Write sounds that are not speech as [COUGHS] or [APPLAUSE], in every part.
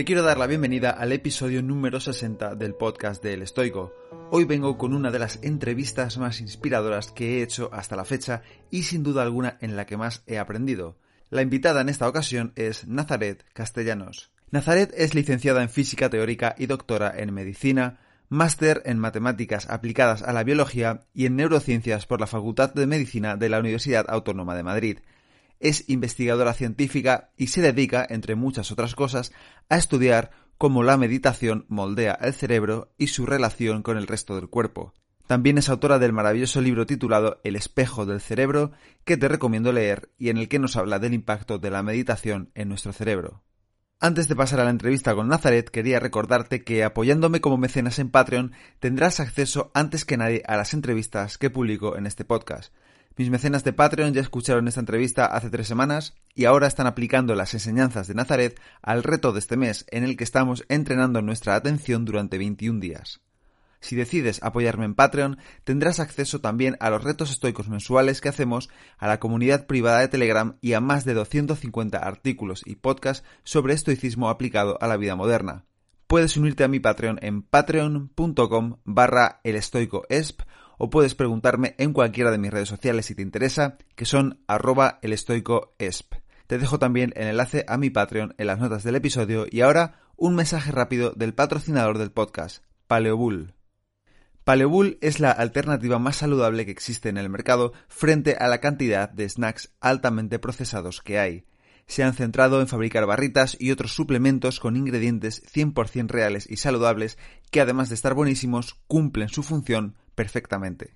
Te quiero dar la bienvenida al episodio número 60 del podcast del Estoico. Hoy vengo con una de las entrevistas más inspiradoras que he hecho hasta la fecha y sin duda alguna en la que más he aprendido. La invitada en esta ocasión es Nazaret Castellanos. Nazaret es licenciada en física teórica y doctora en medicina, máster en matemáticas aplicadas a la biología y en neurociencias por la Facultad de Medicina de la Universidad Autónoma de Madrid es investigadora científica y se dedica, entre muchas otras cosas, a estudiar cómo la meditación moldea el cerebro y su relación con el resto del cuerpo. También es autora del maravilloso libro titulado El espejo del cerebro, que te recomiendo leer y en el que nos habla del impacto de la meditación en nuestro cerebro. Antes de pasar a la entrevista con Nazaret, quería recordarte que apoyándome como mecenas en Patreon tendrás acceso antes que nadie a las entrevistas que publico en este podcast. Mis mecenas de Patreon ya escucharon esta entrevista hace tres semanas y ahora están aplicando las enseñanzas de Nazaret al reto de este mes en el que estamos entrenando nuestra atención durante 21 días. Si decides apoyarme en Patreon, tendrás acceso también a los retos estoicos mensuales que hacemos, a la comunidad privada de Telegram y a más de 250 artículos y podcasts sobre estoicismo aplicado a la vida moderna. Puedes unirte a mi Patreon en patreon.com barra elestoicoesp o puedes preguntarme en cualquiera de mis redes sociales si te interesa, que son arroba elestoicoesp. Te dejo también el enlace a mi Patreon en las notas del episodio y ahora un mensaje rápido del patrocinador del podcast, Paleobull. Paleobull es la alternativa más saludable que existe en el mercado frente a la cantidad de snacks altamente procesados que hay. Se han centrado en fabricar barritas y otros suplementos con ingredientes 100% reales y saludables que además de estar buenísimos cumplen su función perfectamente.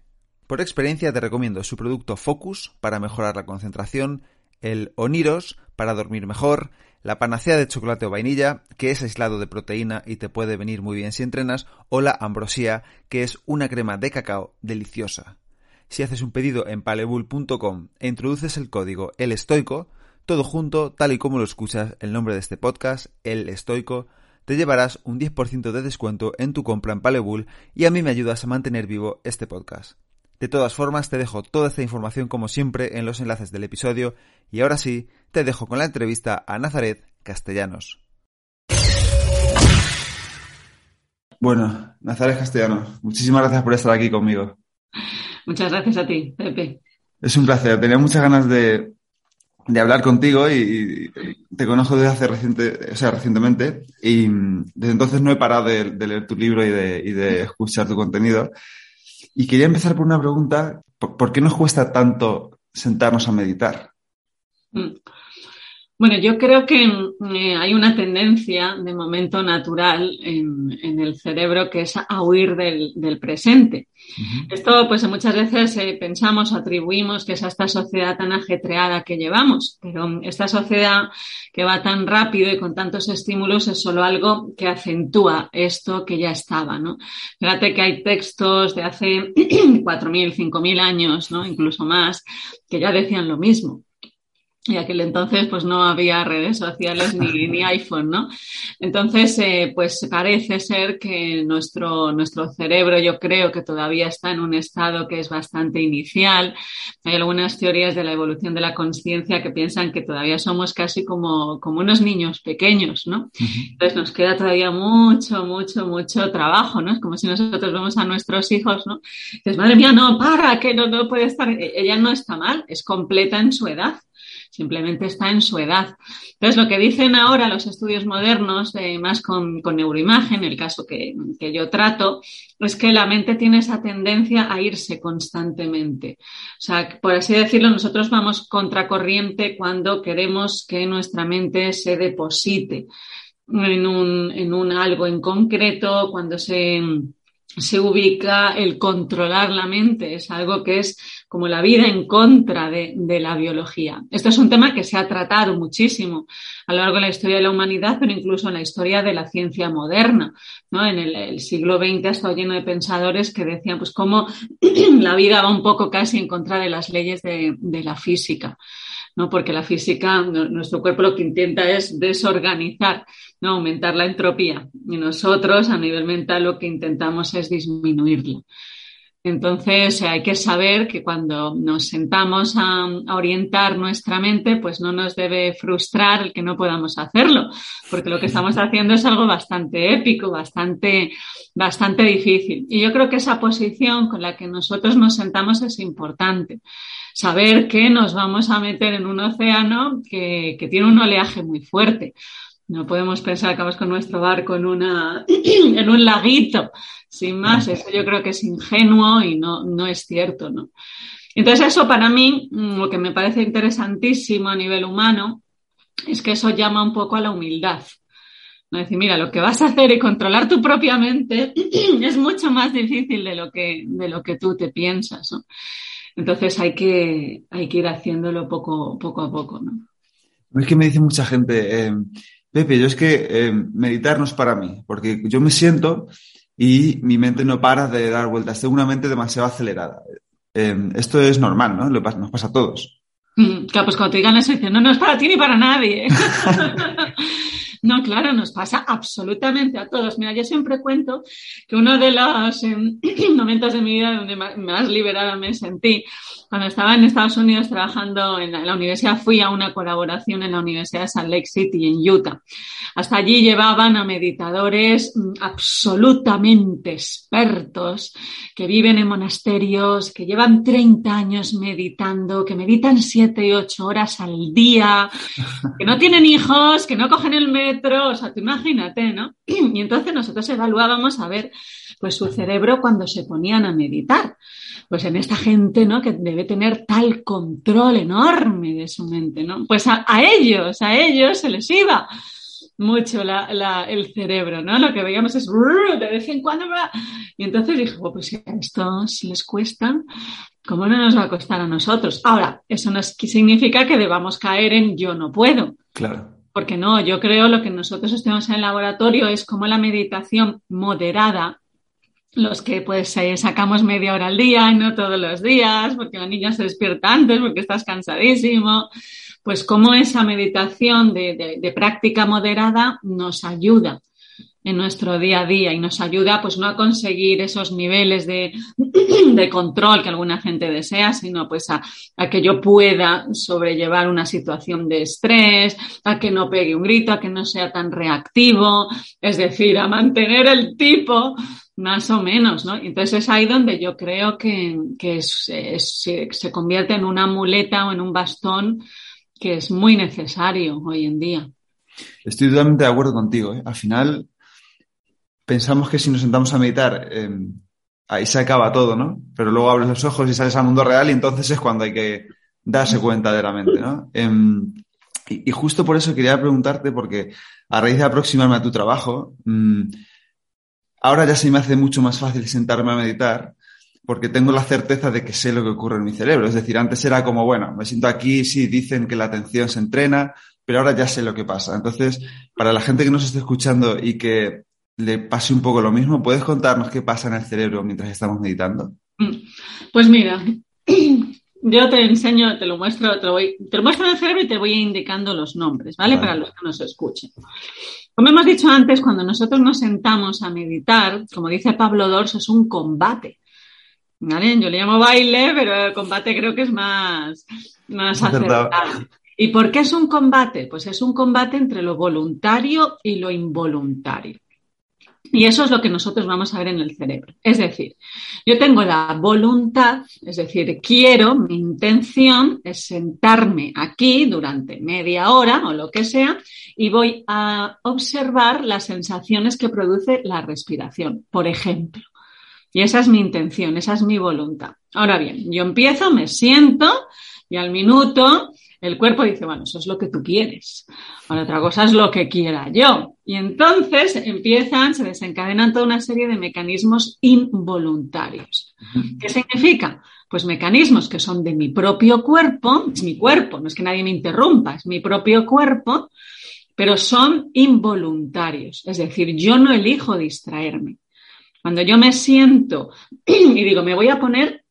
Por experiencia te recomiendo su producto Focus para mejorar la concentración, el Oniros para dormir mejor, la panacea de chocolate o vainilla, que es aislado de proteína y te puede venir muy bien si entrenas, o la Ambrosía, que es una crema de cacao deliciosa. Si haces un pedido en palebull.com e introduces el código El Estoico, todo junto, tal y como lo escuchas el nombre de este podcast, El Estoico, te llevarás un 10% de descuento en tu compra en Palebull y a mí me ayudas a mantener vivo este podcast. De todas formas, te dejo toda esta información como siempre en los enlaces del episodio y ahora sí, te dejo con la entrevista a Nazaret Castellanos. Bueno, Nazaret Castellanos, muchísimas gracias por estar aquí conmigo. Muchas gracias a ti, Pepe. Es un placer. Tenía muchas ganas de, de hablar contigo y, te conozco desde hace reciente, o sea, recientemente y desde entonces no he parado de, leer tu libro y de, escuchar tu contenido. Y quería empezar por una pregunta, ¿por, qué nos cuesta tanto sentarnos a meditar? Mm. Bueno, yo creo que eh, hay una tendencia de momento natural en, el cerebro que es a huir del, presente. Esto, pues muchas veces eh, pensamos atribuimos que es a esta sociedad tan ajetreada que llevamos, pero esta sociedad que va tan rápido y con tantos estímulos es solo algo que acentúa esto que ya estaba, ¿no? Fíjate que hay textos de hace [CLEARS THROAT] 4.000, 5.000 años, ¿no? Incluso más, que ya decían lo mismo y aquel entonces pues no había redes sociales ni, [LAUGHS] ni iPhone, ¿no? Entonces, eh, pues parece ser que nuestro, nuestro cerebro yo creo que todavía está en un estado que es bastante inicial. Hay algunas teorías de la evolución de la conciencia que piensan que todavía somos casi como, como unos niños pequeños, ¿no? Entonces nos queda todavía mucho, mucho, mucho trabajo, ¿no? Es como si nosotros vemos a nuestros hijos, ¿no? Dices, madre mía, no, para, que no, no puede estar. E-, ella no está mal, es completa en su edad simplemente está en su edad. Entonces, lo que dicen ahora los estudios modernos, más con, neuroimagen, el caso que, que yo trato, es que la mente tiene esa tendencia a irse constantemente. O sea, por así decirlo, nosotros vamos contracorriente cuando queremos que nuestra mente se deposite en un, en un algo en concreto, cuando se, se ubica el controlar la mente, es algo que es como la vida en contra de, la biología. Esto es un tema que se ha tratado muchísimo a lo largo de la historia de la humanidad, pero incluso en la historia de la ciencia moderna. ¿no? En el, el siglo XX ha estado lleno de pensadores que decían, pues, cómo [CLEARS THROAT] la vida va un poco casi en contra de las leyes de, de la física. ¿no? Porque la física, nuestro cuerpo lo que intenta es desorganizar, ¿no? Aumentar la entropía. Y nosotros, a nivel mental, lo que intentamos es disminuirla. Entonces, hay que saber que cuando nos sentamos a, orientar nuestra mente, pues no nos debe frustrar el que no podamos hacerlo, porque lo que estamos haciendo es algo bastante épico, bastante, bastante difícil. Y yo creo que esa posición con la que nosotros nos sentamos es importante saber que nos vamos a meter en un océano que, que tiene un oleaje muy fuerte. No podemos pensar que vamos con nuestro barco en, una, [CLEARS THROAT] en un laguito, sin más. Eso yo creo que es ingenuo y no, no es cierto, ¿no? Entonces eso para mí, mm, lo que me parece interesantísimo a nivel humano, es que eso llama un poco a la humildad. ¿no? Decir, mira, lo que vas a hacer y controlar tu propia mente [CLEARS THROAT] es mucho más difícil de lo que, de lo que tú te piensas. Entonces hay que, hay que ir haciéndolo poco, poco a poco, ¿no? Es que me dice mucha gente, eh, Pepe, yo es que eh, meditar no es para mí, porque yo me siento y mi mente no para de dar vueltas, tengo una mente demasiado acelerada. Eh, esto es normal, ¿no? Nos pasa a todos. Mm, claro, pues cuando te digan eso, dicen, no, no es para ti ni para nadie. [LAUGHS] No, claro, nos pasa absolutamente a todos. Mira, yo siempre cuento que uno de los em, [CLEARS THROAT] momentos de mi vida donde más liberada me sentí, cuando estaba en Estados Unidos trabajando en la, universidad, fui a una colaboración en la Universidad de Salt Lake City, en Utah. Hasta allí llevaban a meditadores mm, absolutamente expertos, que viven en monasterios, que llevan 30 años meditando, que meditan 7 y 8 horas al día, que no tienen hijos, que no cogen el metro, o sea, tú imagínate, ¿no? [CLEARS THROAT] Y entonces nosotros evaluábamos a ver, pues su cerebro cuando se ponían a meditar. Pues en esta gente, ¿no? Que debe tener tal control enorme de su mente, ¿no? Pues a, ellos, a ellos se les iba mucho el cerebro, ¿no? Lo que veíamos es de vez en cuando y entonces dije, oh, pues si a estos les cuesta, ¿cómo no nos va a costar a nosotros? Ahora, eso no significa que debamos caer en yo no puedo. Claro. Porque no, yo creo lo que nosotros estudiamos en el laboratorio es como la meditación moderada, los que pues eh, sacamos media hora al día, no todos los días, porque la niña se despierta antes, porque estás cansadísimo, pues como esa meditación de práctica moderada nos ayuda en nuestro día a día y nos ayuda pues no a conseguir esos niveles de, [CLEARS THROAT] de control que alguna gente desea, sino pues a, que yo pueda sobrellevar una situación de estrés, a que no pegue un grito, a que no sea tan reactivo, es decir, a mantener el tipo más o menos, ¿no? Entonces es ahí donde yo creo que, que se, se convierte en una muleta o en un bastón que es muy necesario hoy en día. Estoy totalmente de acuerdo contigo. ¿eh? Al final, pensamos que si nos sentamos a meditar, eh, ahí se acaba todo, ¿no? Pero luego abres los ojos y sales al mundo real y entonces es cuando hay que darse cuenta de la mente, ¿no? Em, y, justo por eso quería preguntarte, porque a raíz de aproximarme a tu trabajo, mm, ahora ya se me hace mucho más fácil sentarme a meditar porque tengo la certeza de que sé lo que ocurre en mi cerebro. Es decir, antes era como, bueno, me siento aquí, sí, dicen que la atención se entrena, pero ahora ya sé lo que pasa. Entonces, para la gente que nos esté escuchando y que le pase un poco lo mismo. ¿Puedes contarnos qué pasa en el cerebro mientras estamos meditando? Mm. Pues mira, [CLEARS THROAT] yo te enseño, te lo muestro, te lo, voy, te lo muestro en el cerebro y te voy indicando los nombres, ¿vale? Para los que nos escuchen. Como hemos dicho antes, cuando nosotros nos sentamos a meditar, como dice Pablo Dorso, es un combate. ¿Vale? Yo le llamo baile, pero el combate creo que es más, más acertado. ¿Y por qué es un combate? Pues es un combate entre lo voluntario y lo involuntario. Y eso es lo que nosotros vamos a ver en el cerebro. Es decir, yo tengo la voluntad, es decir, quiero, mi intención es sentarme aquí durante media hora o lo que sea y voy a observar las sensaciones que produce la respiración, por ejemplo. Y esa es mi intención, esa es mi voluntad. Ahora bien, yo empiezo, me siento y al minuto el cuerpo dice, bueno, eso es lo que tú quieres. Ahora otra cosa es lo que quiera yo. Y entonces empiezan, se desencadenan toda una serie de mecanismos involuntarios. ¿Qué significa? Pues mecanismos que son de mi propio cuerpo, es mi cuerpo, no es que nadie me interrumpa, es mi propio cuerpo, pero son involuntarios. Es decir, yo no elijo distraerme. Cuando yo me siento [CLEARS THROAT] y digo, me voy a poner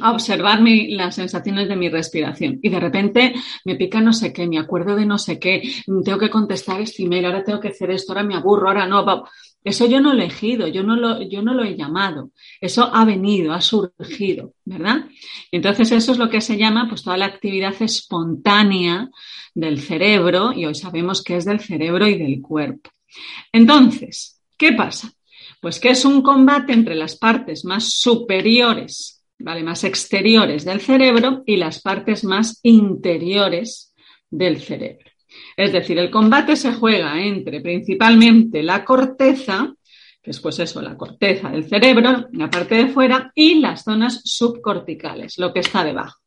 a observar las sensaciones de mi respiración y de repente me pica no sé qué, me acuerdo de no sé qué, tengo que contestar este email, ahora tengo que hacer esto, ahora me aburro, ahora no. Eso yo no lo he elegido, yo no lo, yo no lo he llamado. Eso ha venido, ha surgido, ¿verdad? Entonces eso es lo que se llama pues toda la actividad espontánea del cerebro y hoy sabemos que es del cerebro y del cuerpo. Entonces, ¿qué pasa? Pues que es un combate entre las partes más superiores ¿vale? Más exteriores del cerebro y las partes más interiores del cerebro. Es decir, el combate se juega entre principalmente la corteza, que es pues eso, la corteza del cerebro, la parte de fuera, y las zonas subcorticales, lo que está debajo.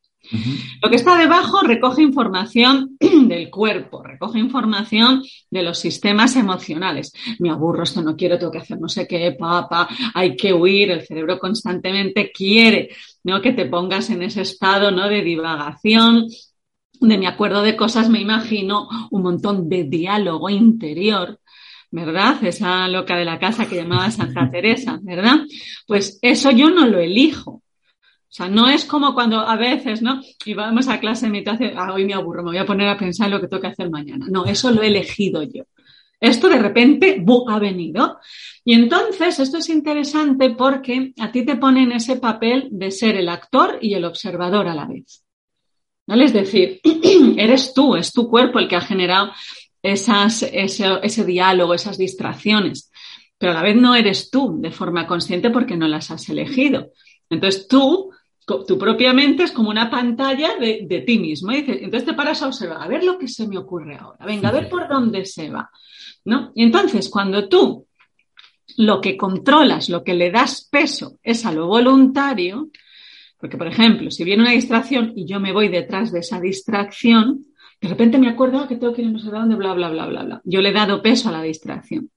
Lo que está debajo recoge información [CLEARS THROAT] del cuerpo, recoge información de los sistemas emocionales. Me aburro, esto no quiero, tengo que hacer no sé qué, papá, hay que huir, el cerebro constantemente quiere ¿no? que te pongas en ese estado ¿no? de divagación, de me acuerdo de cosas, me imagino un montón de diálogo interior. ¿verdad? Esa loca de la casa que llamaba Santa [LAUGHS] Teresa, ¿verdad? Pues eso yo no lo elijo. Sea, no es como cuando a veces, ¿no? Y vamos a clase y hace, ah, hoy me aburro, me voy a poner a pensar en lo que tengo que hacer mañana. No, eso lo he elegido yo. Esto de repente ha venido. Y entonces esto es interesante porque a ti te pone en ese papel de ser el actor y el observador a la vez. ¿Vale? Es decir, [CLEARS THROAT] eres tú, es tu cuerpo el que ha generado esas, ese, ese diálogo, esas distracciones. Pero a la vez no eres tú de forma consciente porque no las has elegido. Entonces tú tu propia mente es como una pantalla de, ti mismo. Y entonces te paras a observar, a ver lo que se me ocurre ahora, venga, a ver por dónde se va. ¿no? Y entonces, cuando tú lo que controlas, lo que le das peso es a lo voluntario, porque, por ejemplo, si viene una distracción y yo me voy detrás de esa distracción, de repente me acuerdo ah, que tengo que ir no sé dónde, bla, bla, bla, bla, bla. Yo le he dado peso a la distracción.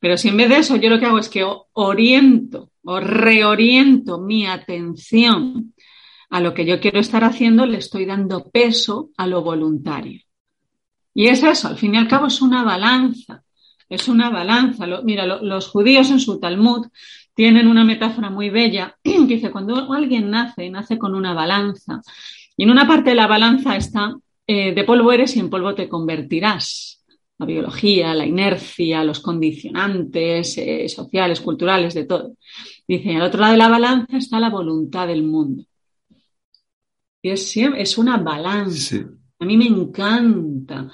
Pero si en vez de eso yo lo que hago es que oriento o reoriento mi atención a lo que yo quiero estar haciendo, le estoy dando peso a lo voluntario. Y es eso, al fin y al cabo es una balanza, es una balanza. mira, los judíos en su Talmud tienen una metáfora muy bella [CLEARS THROAT] que dice, cuando alguien nace, nace con una balanza. Y en una parte de la balanza está, eh, de polvo eres y en polvo te convertirás la biología, la inercia, los condicionantes eh, sociales, culturales, de todo. Dice, al otro lado de la balanza está la voluntad del mundo. Y es, es una balanza. A mí me encanta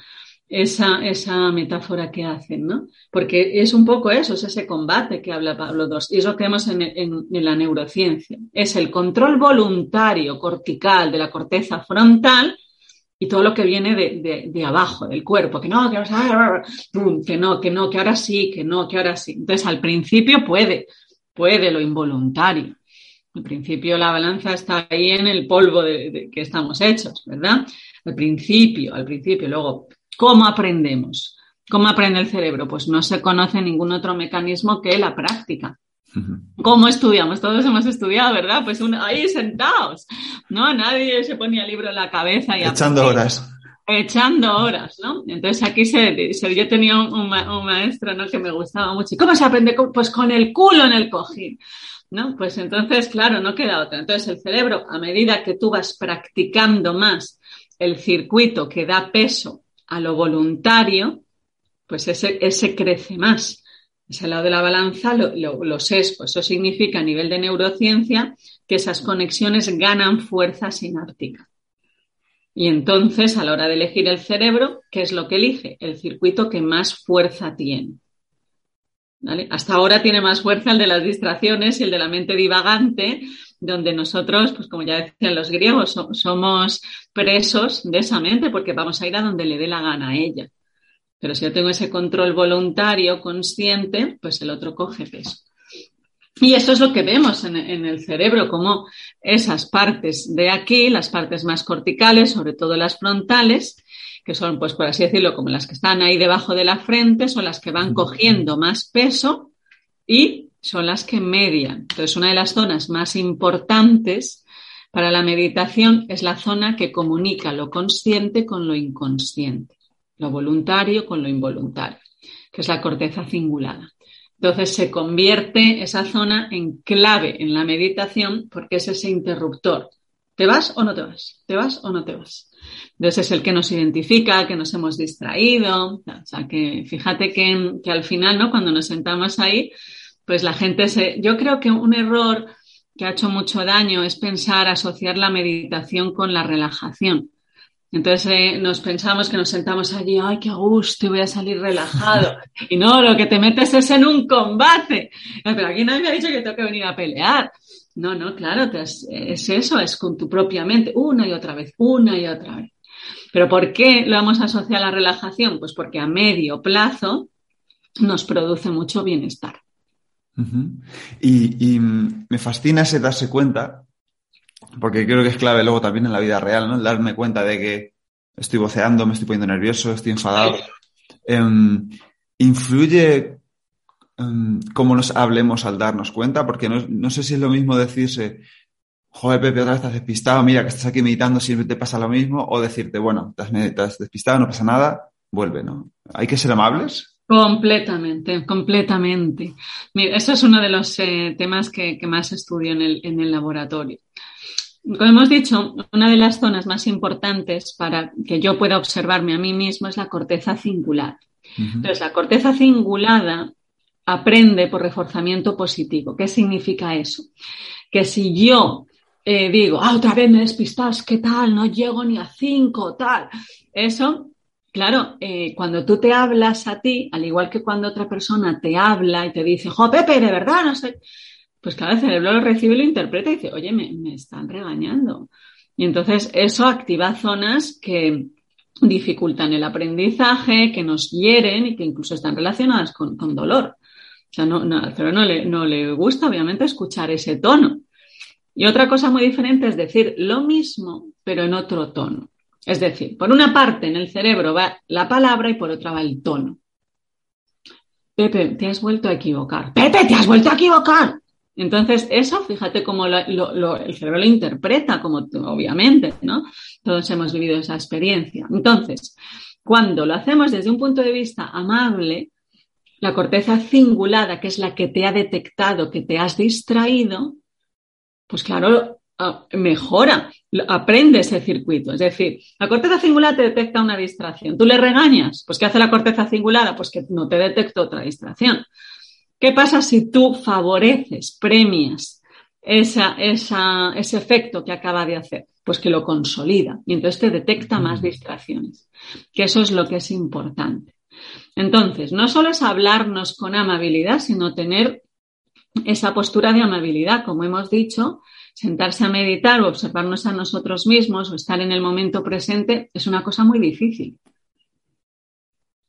esa, esa metáfora que hacen, ¿no? Porque es un poco eso, es ese combate que habla Pablo II. Y es lo que vemos en, en la neurociencia. Es el control voluntario cortical de la corteza frontal y todo lo que viene de, abajo, del cuerpo, que no, que, que no, que no, que ahora sí, que no, que ahora sí. Entonces, al principio puede, puede lo involuntario. Al principio la balanza está ahí en el polvo de, que estamos hechos, ¿verdad? Al principio, al principio. Luego, ¿cómo aprendemos? ¿Cómo aprende el cerebro? Pues no se conoce ningún otro mecanismo que la práctica. ¿Cómo estudiamos? Todos hemos estudiado, ¿verdad? Pues ahí sentados, ¿no? Nadie se ponía el libro en la cabeza y... Echando horas. Echando horas, ¿no? Entonces aquí se, yo tenía un, maestro, ¿no? Que me gustaba mucho. ¿Y cómo se aprende? Pues con el culo en el cojín. ¿No? Pues entonces, claro, no queda otra. Entonces el cerebro, a medida que tú vas practicando más el circuito que da peso a lo voluntario, pues ese, ese crece más ese lado de la balanza, lo, los Eso significa a nivel de neurociencia que esas conexiones ganan fuerza sináptica. Y entonces, a la hora de elegir el cerebro, ¿qué es lo que elige? El circuito que más fuerza tiene. Hasta ahora tiene más fuerza el de las distracciones y el de la mente divagante, donde nosotros, pues como ya decían los griegos, somos presos de esa mente porque vamos a ir a donde le dé la gana a ella. Pero si yo tengo ese control voluntario, consciente, pues el otro coge peso. Y eso es lo que vemos en, el cerebro, como esas partes de aquí, las partes más corticales, sobre todo las frontales, que son, pues por así decirlo, como las que están ahí debajo de la frente, son las que van cogiendo más peso y son las que median. Entonces, una de las zonas más importantes para la meditación es la zona que comunica lo consciente con lo inconsciente, lo voluntario con lo involuntario, que es la corteza cingulada. Entonces se convierte esa zona en clave en la meditación porque es ese interruptor. ¿Te vas o no te vas? ¿Te vas o no te vas? Entonces es el que nos identifica, que nos hemos distraído. O sea, que fíjate que, que al final, ¿no? Cuando nos sentamos ahí, pues la gente se... Yo creo que un error que ha hecho mucho daño es pensar, asociar la meditación con la relajación. Entonces eh, nos pensamos que nos sentamos allí, ay, qué gusto, voy a salir relajado. Y no, lo que te metes es en un combate. Pero aquí nadie me ha dicho que tengo que venir a pelear. No, no, claro, es, eso, es con tu propia mente, una y otra vez, una y otra vez. Pero ¿por qué lo vamos a asociar a la relajación? Pues porque a medio plazo nos produce mucho bienestar. y, y, me fascina ese darse cuenta porque creo que es clave luego también en la vida real, ¿no? darme cuenta de que estoy voceando, me estoy poniendo nervioso, estoy enfadado. Em, ¿Influye em, cómo nos hablemos al darnos cuenta? Porque no, sé si es lo mismo decirse, joder, Pepe, otra vez estás despistado, mira que estás aquí meditando, siempre te pasa lo mismo, o decirte, bueno, estás, despistado, no pasa nada, vuelve, ¿no? ¿Hay que ser amables? Completamente, completamente. Mira, eso es uno de los eh, temas que, más estudio en el, en el laboratorio. Como hemos dicho, una de las zonas más importantes para que yo pueda observarme a mí mismo es la corteza cingulada. Entonces, la corteza cingulada aprende por reforzamiento positivo. ¿Qué significa eso? Que si yo eh, digo, ah, otra vez me despistas, ¿qué tal? No llego ni a cinco, tal. Eso, claro, eh, cuando tú te hablas a ti, al igual que cuando otra persona te habla y te dice, jo, Pepe, de verdad, no sé pues cada el cerebro lo recibe y lo interpreta y dice, oye, me, están regañando. Y entonces eso activa zonas que dificultan el aprendizaje, que nos hieren y que incluso están relacionadas con, dolor. O sea, no, al cerebro no le, no le gusta, obviamente, escuchar ese tono. Y otra cosa muy diferente es decir lo mismo, pero en otro tono. Es decir, por una parte en el cerebro va la palabra y por otra va el tono. Pepe, te has vuelto a equivocar. Pepe, te has vuelto a equivocar. Entonces, eso, fíjate cómo el cerebro lo interpreta, como obviamente, ¿no? Todos hemos vivido esa experiencia. Entonces, cuando lo hacemos desde un punto de vista amable, la corteza cingulada, que es la que te ha detectado que te has distraído, pues claro, ah, mejora, aprende ese circuito. Es decir, la corteza cingulada te detecta una distracción. Tú le regañas, pues ¿qué hace la corteza cingulada? Pues que no te detecta otra distracción. ¿Qué pasa si tú favoreces, premias esa, ese efecto que acaba de hacer? Pues que lo consolida y entonces te detecta más distracciones, que eso es lo que es importante. Entonces, no solo es hablarnos con amabilidad, sino tener esa postura de amabilidad, como hemos dicho, sentarse a meditar o observarnos a nosotros mismos o estar en el momento presente es una cosa muy difícil.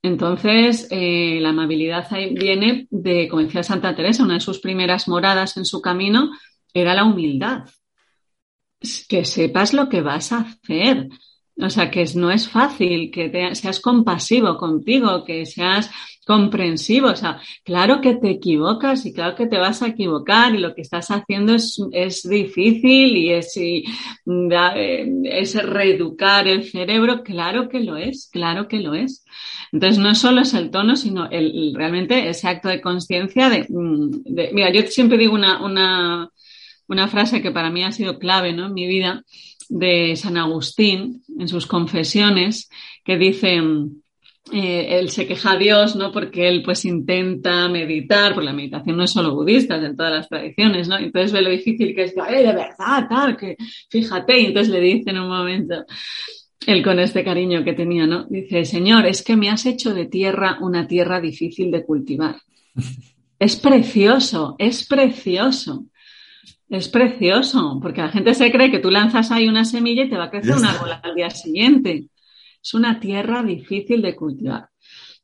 Entonces, eh, la amabilidad viene de, como decía Santa Teresa, una de sus primeras moradas en su camino era la humildad. Que sepas lo que vas a hacer. O sea, que no es fácil, que seas compasivo contigo, que seas comprensivo. O sea, claro que te equivocas y claro que te vas a equivocar y lo que estás haciendo es, difícil y es, eh, es reeducar el cerebro. Claro que lo es, claro que lo es. Entonces, no solo es el tono, sino realmente ese acto de conciencia mm, de, Mira, yo siempre digo una, una, una, frase que para mí ha sido clave ¿no? en mi vida de San Agustín en sus confesiones, que dice... Eh, él se queja a Dios, ¿no? Porque él pues intenta meditar, porque la meditación no es solo budista, es en todas las tradiciones, ¿no? Entonces ve lo difícil que es, ¡eh, de verdad, tal! Que fíjate, y entonces le dice en un momento, él con este cariño que tenía, ¿no? Dice, Señor, es que me has hecho de tierra una tierra difícil de cultivar. [LAUGHS] Es precioso, es precioso. Es precioso, porque la gente se cree que tú lanzas ahí una semilla y te va a crecer una bola al día siguiente. Es una tierra difícil de cultivar.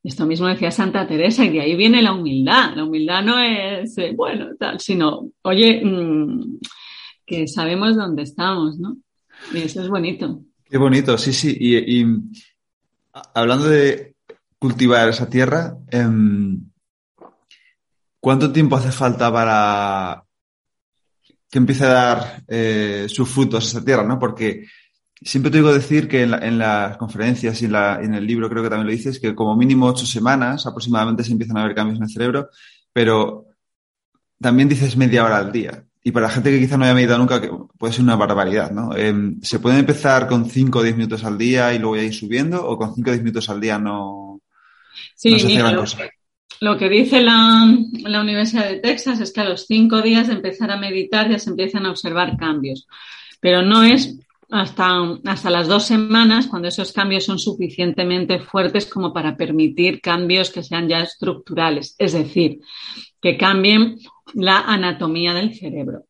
Esto mismo decía Santa Teresa y de ahí viene la humildad. La humildad no es, eh, bueno, tal, sino, oye, mm, que sabemos dónde estamos, ¿no? Y eso es bonito. Qué bonito, sí, sí. Y, hablando de cultivar esa tierra, em, ¿cuánto tiempo hace falta para que empiece a dar eh, sus frutos esa tierra, ¿no? Porque siempre te digo decir que en, las conferencias y en, el libro creo que también lo dices, que como mínimo ocho semanas aproximadamente se empiezan a ver cambios en el cerebro, pero también dices media hora al día. Y para la gente que quizá no haya meditado nunca, que puede ser una barbaridad, ¿no? Em, ¿Se puede empezar con 5 o 10 minutos al día y luego ir subiendo? ¿O con 5 o 10 minutos al día no, sí, se hace cosa? Lo que dice la, Universidad de Texas es que a los cinco días de empezar a meditar ya se empiezan a observar cambios. Pero no es hasta, hasta las dos semanas cuando esos cambios son suficientemente fuertes como para permitir cambios que sean ya estructurales. Es decir, que cambien la anatomía del cerebro.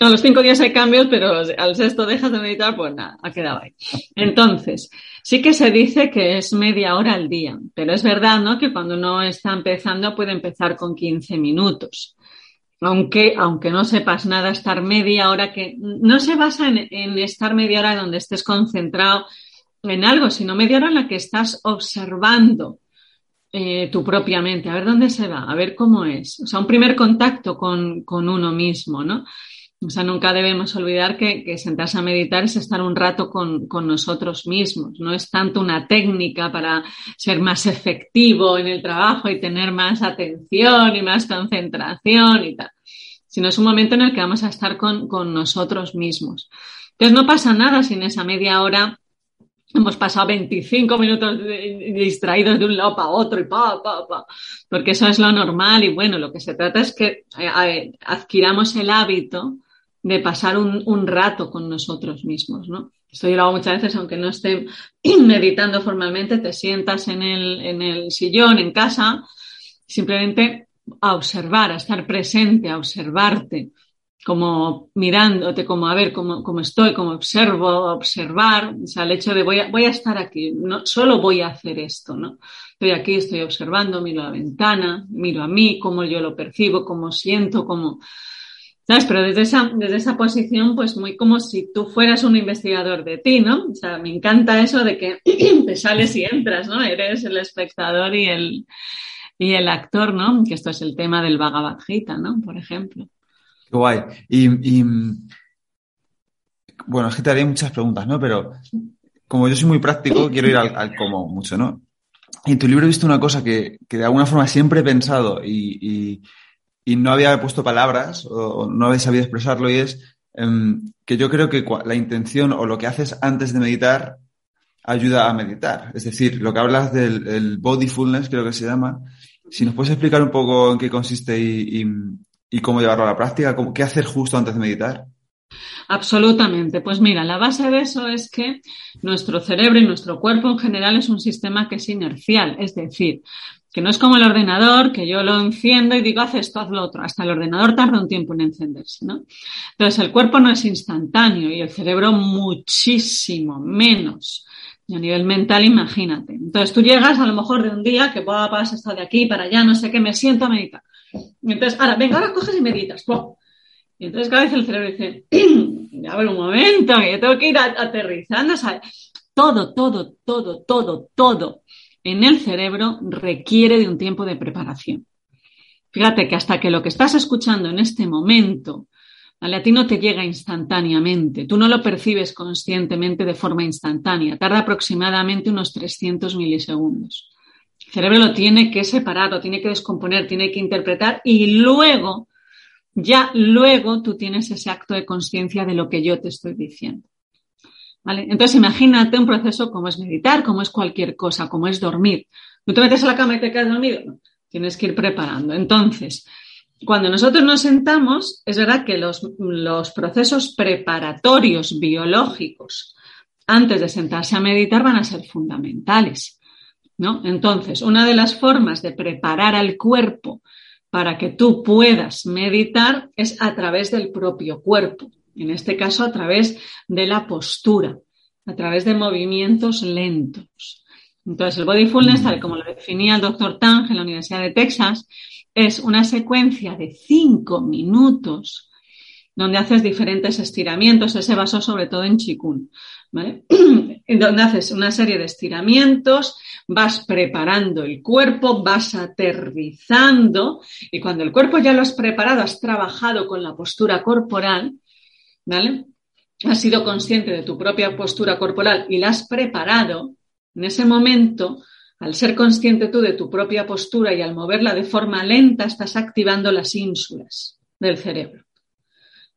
A los cinco días hay cambios, pero al sexto dejas de meditar, pues nada, ha quedado ahí. Entonces, sí que se dice que es media hora al día, pero es verdad, ¿no? Que cuando uno está empezando puede empezar con 15 minutos. Aunque, aunque no sepas nada, estar media hora que no se basa en, estar media hora donde estés concentrado en algo, sino media hora en la que estás observando eh, tu propia mente, a ver dónde se va, a ver cómo es. O sea, un primer contacto con, con uno mismo, ¿no? O sea, nunca debemos olvidar que, que sentarse a meditar es estar un rato con, con, nosotros mismos. No es tanto una técnica para ser más efectivo en el trabajo y tener más atención y más concentración y tal, sino es un momento en el que vamos a estar con, con nosotros mismos. Entonces no pasa nada sin esa media hora hemos pasado 25 minutos distraídos de un lado para otro y pa, pa, pa, porque eso es lo normal y bueno, lo que se trata es que eh, adquiramos el hábito de pasar un, un, rato con nosotros mismos, ¿no? Esto yo lo hago muchas veces, aunque no esté [CLEARS THROAT] meditando formalmente, te sientas en el, en el sillón, en casa, simplemente a observar, a estar presente, a observarte, como mirándote, como a ver cómo, cómo estoy, como observo, observar, o sea, el hecho de voy a, voy a estar aquí, no solo voy a hacer esto, ¿no? Estoy aquí, estoy observando, miro a la ventana, miro a mí, cómo yo lo percibo, cómo siento, cómo, ¿sabes? Pero desde esa, desde esa posición, pues muy como si tú fueras un investigador de ti, ¿no? O sea, me encanta eso de que [CLEARS THROAT] te sales y entras, ¿no? Eres el espectador y el, y el actor, ¿no? Que esto es el tema del Bhagavad Gita, ¿no? Por ejemplo. Qué guay. Y, bueno, es que te haré muchas preguntas, ¿no? Pero como yo soy muy práctico, [CLEARS THROAT] quiero ir al, cómo mucho, ¿no? En tu libro he visto una cosa que, de alguna forma siempre he pensado y, no había puesto palabras o, no había sabido expresarlo y es em, que yo creo que la intención o lo que haces antes de meditar ayuda a meditar. Es decir, lo que hablas del bodyfulness, creo que se llama. Si nos puedes explicar un poco en qué consiste y, y cómo llevarlo a la práctica, qué hacer justo antes de meditar. Absolutamente. Pues mira, la base de eso es que nuestro cerebro y nuestro cuerpo en general es un sistema que es inercial, es decir, que no es como el ordenador, que yo lo enciendo y digo, haz esto, haz lo otro. Hasta el ordenador tarda un tiempo en encenderse, ¿no? Entonces, el cuerpo no es instantáneo y el cerebro muchísimo menos. Y a nivel mental, imagínate. Entonces, tú llegas a lo mejor de un día que vas, estado de aquí para allá, no sé qué, me siento a meditar. Entonces, ahora, venga, ahora coges y meditas. Y entonces cada vez el cerebro dice, [CLEARS THROAT] a ver un momento, yo tengo que ir aterrizando. todo, todo, todo, todo, todo en el cerebro requiere de un tiempo de preparación. Fíjate que hasta que lo que estás escuchando en este momento, A ti no te llega instantáneamente, tú no lo percibes conscientemente de forma instantánea, tarda aproximadamente unos 300 milisegundos. El cerebro lo tiene que separar, lo tiene que descomponer, tiene que interpretar y luego, ya luego tú tienes ese acto de conciencia de lo que yo te estoy diciendo. Entonces imagínate un proceso como es meditar, como es cualquier cosa, como es dormir. ¿No te metes a la cama y te quedas dormido? No. Tienes que ir preparando. Entonces, cuando nosotros nos sentamos, es verdad que los, los procesos preparatorios biológicos antes de sentarse a meditar van a ser fundamentales. Entonces, una de las formas de preparar al cuerpo para que tú puedas meditar es a través del propio cuerpo, en este caso a través de la postura, a través de movimientos lentos. Entonces, el Bodyfulness, tal como lo definía el doctor Tang en la Universidad de Texas, es una secuencia de cinco minutos donde haces diferentes estiramientos. Ese basó sobre todo en Chikun, ¿vale? [CLEARS THROAT] donde haces una serie de estiramientos, vas preparando el cuerpo, vas aterrizando y cuando el cuerpo ya lo has preparado, has trabajado con la postura corporal, ¿vale? Has sido consciente de tu propia postura corporal y la has preparado, en ese momento, al ser consciente tú de tu propia postura y al moverla de forma lenta, estás activando las ínsulas del cerebro.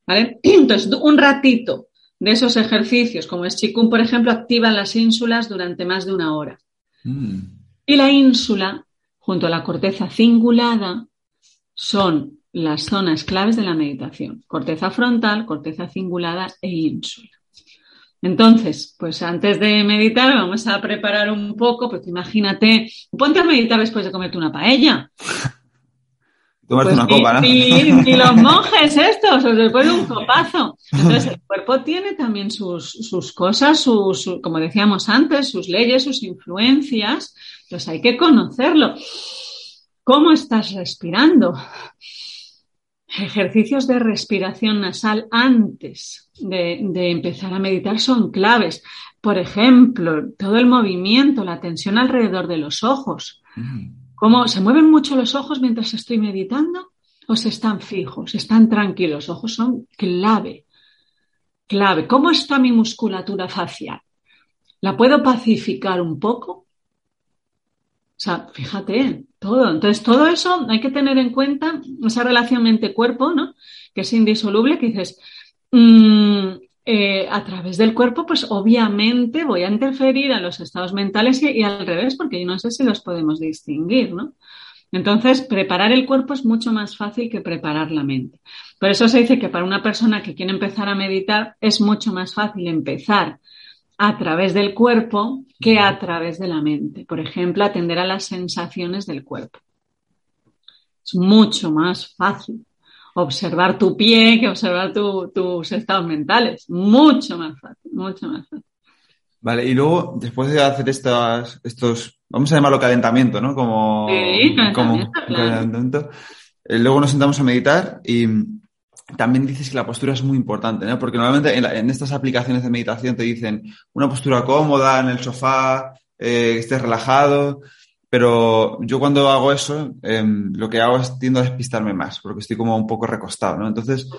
¿Vale? [CLEARS THROAT] Entonces, un ratito de esos ejercicios, como es Chikun, por ejemplo, activan las ínsulas durante más de una hora. Mm. Y la ínsula, junto a la corteza cingulada, son las zonas claves de la meditación. Corteza frontal, corteza cingulada e ínsula. Entonces, pues antes de meditar vamos a preparar un poco, pues imagínate, ponte a meditar después de comerte una paella. [LAUGHS] Tomarte pues una copa, ¿no? Y, los monjes estos, o después de un copazo. Entonces, el cuerpo tiene también sus, sus cosas, sus, como decíamos antes, sus leyes, sus influencias. Pues hay que conocerlo. ¿Cómo estás respirando? Ejercicios de respiración nasal antes de, de empezar a meditar son claves. Por ejemplo, todo el movimiento, la tensión alrededor de los ojos. Mm. ¿Cómo se mueven mucho los ojos mientras estoy meditando? ¿O se están fijos, están tranquilos? Los ojos son clave, clave. ¿Cómo está mi musculatura facial? ¿La puedo pacificar un poco? O sea, fíjate, todo. Entonces, todo eso hay que tener en cuenta, esa relación mente-cuerpo, ¿no? Que es indisoluble, que dices, mmm, eh, a través del cuerpo, pues obviamente voy a interferir a los estados mentales y, al revés, porque yo no sé si los podemos distinguir, ¿no? Entonces, preparar el cuerpo es mucho más fácil que preparar la mente. Por eso se dice que para una persona que quiere empezar a meditar es mucho más fácil empezar a través del cuerpo que a través de la mente. Por ejemplo, atender a las sensaciones del cuerpo. Es mucho más fácil observar tu pie que observar tus estados mentales. Mucho más fácil, mucho más fácil. Vale, y luego, después de hacer estas, estos, vamos a llamarlo calentamiento, ¿no? Como, sí, como calentamiento. Eh, luego nos sentamos a meditar y también dices que la postura es muy importante, ¿no? Porque normalmente en, estas aplicaciones de meditación te dicen una postura cómoda en el sofá, eh, que estés relajado. Pero yo cuando hago eso, em, lo que hago es tiendo a despistarme más, porque estoy como un poco recostado, ¿no? Entonces,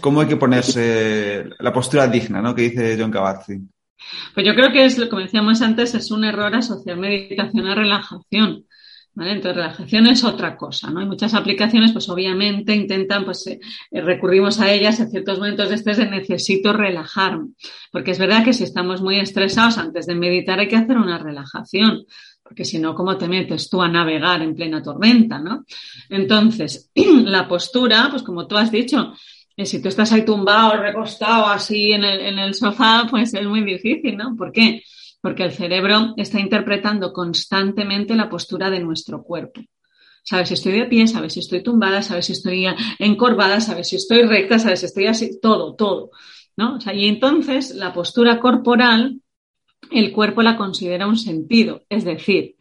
¿cómo hay que ponerse la postura digna, ¿no? Que dice John Kabat-Zinn. Pues yo creo que es, como decíamos antes, es un error asociar meditación a relajación. Entonces, relajación es otra cosa, ¿no? Hay muchas aplicaciones, pues obviamente intentan, pues eh, recurrimos a ellas en ciertos momentos de estrés de necesito relajarme. Porque es verdad que si estamos muy estresados antes de meditar hay que hacer una relajación porque si no, ¿cómo te metes tú a navegar en plena tormenta, no? Entonces, [CLEARS THROAT] la postura, pues como tú has dicho, eh, si tú estás ahí tumbado, recostado así en el, en el sofá, pues es muy difícil, ¿no? ¿Por qué? Porque el cerebro está interpretando constantemente la postura de nuestro cuerpo. Sabes si estoy de pie, sabes si estoy tumbada, sabes si estoy encorvada, sabes si estoy recta, sabes si estoy así, todo, todo. ¿no? Y entonces la postura corporal el cuerpo la considera un sentido, es decir,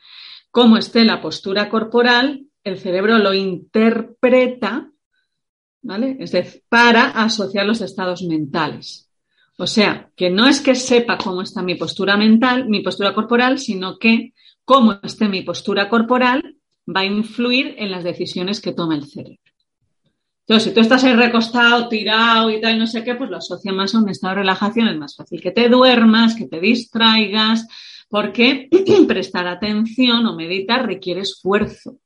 cómo esté la postura corporal, el cerebro lo interpreta, ¿vale? Es decir, para asociar los estados mentales. O sea, que no es que sepa cómo está mi postura mental, mi postura corporal, sino que cómo esté mi postura corporal va a influir en las decisiones que toma el cerebro. Entonces, si tú estás ahí recostado, tirado y tal, no sé qué, pues lo asocia más a un estado de relajación. Es más fácil que te duermas, que te distraigas, porque [CLEARS THROAT] prestar atención o meditar requiere esfuerzo.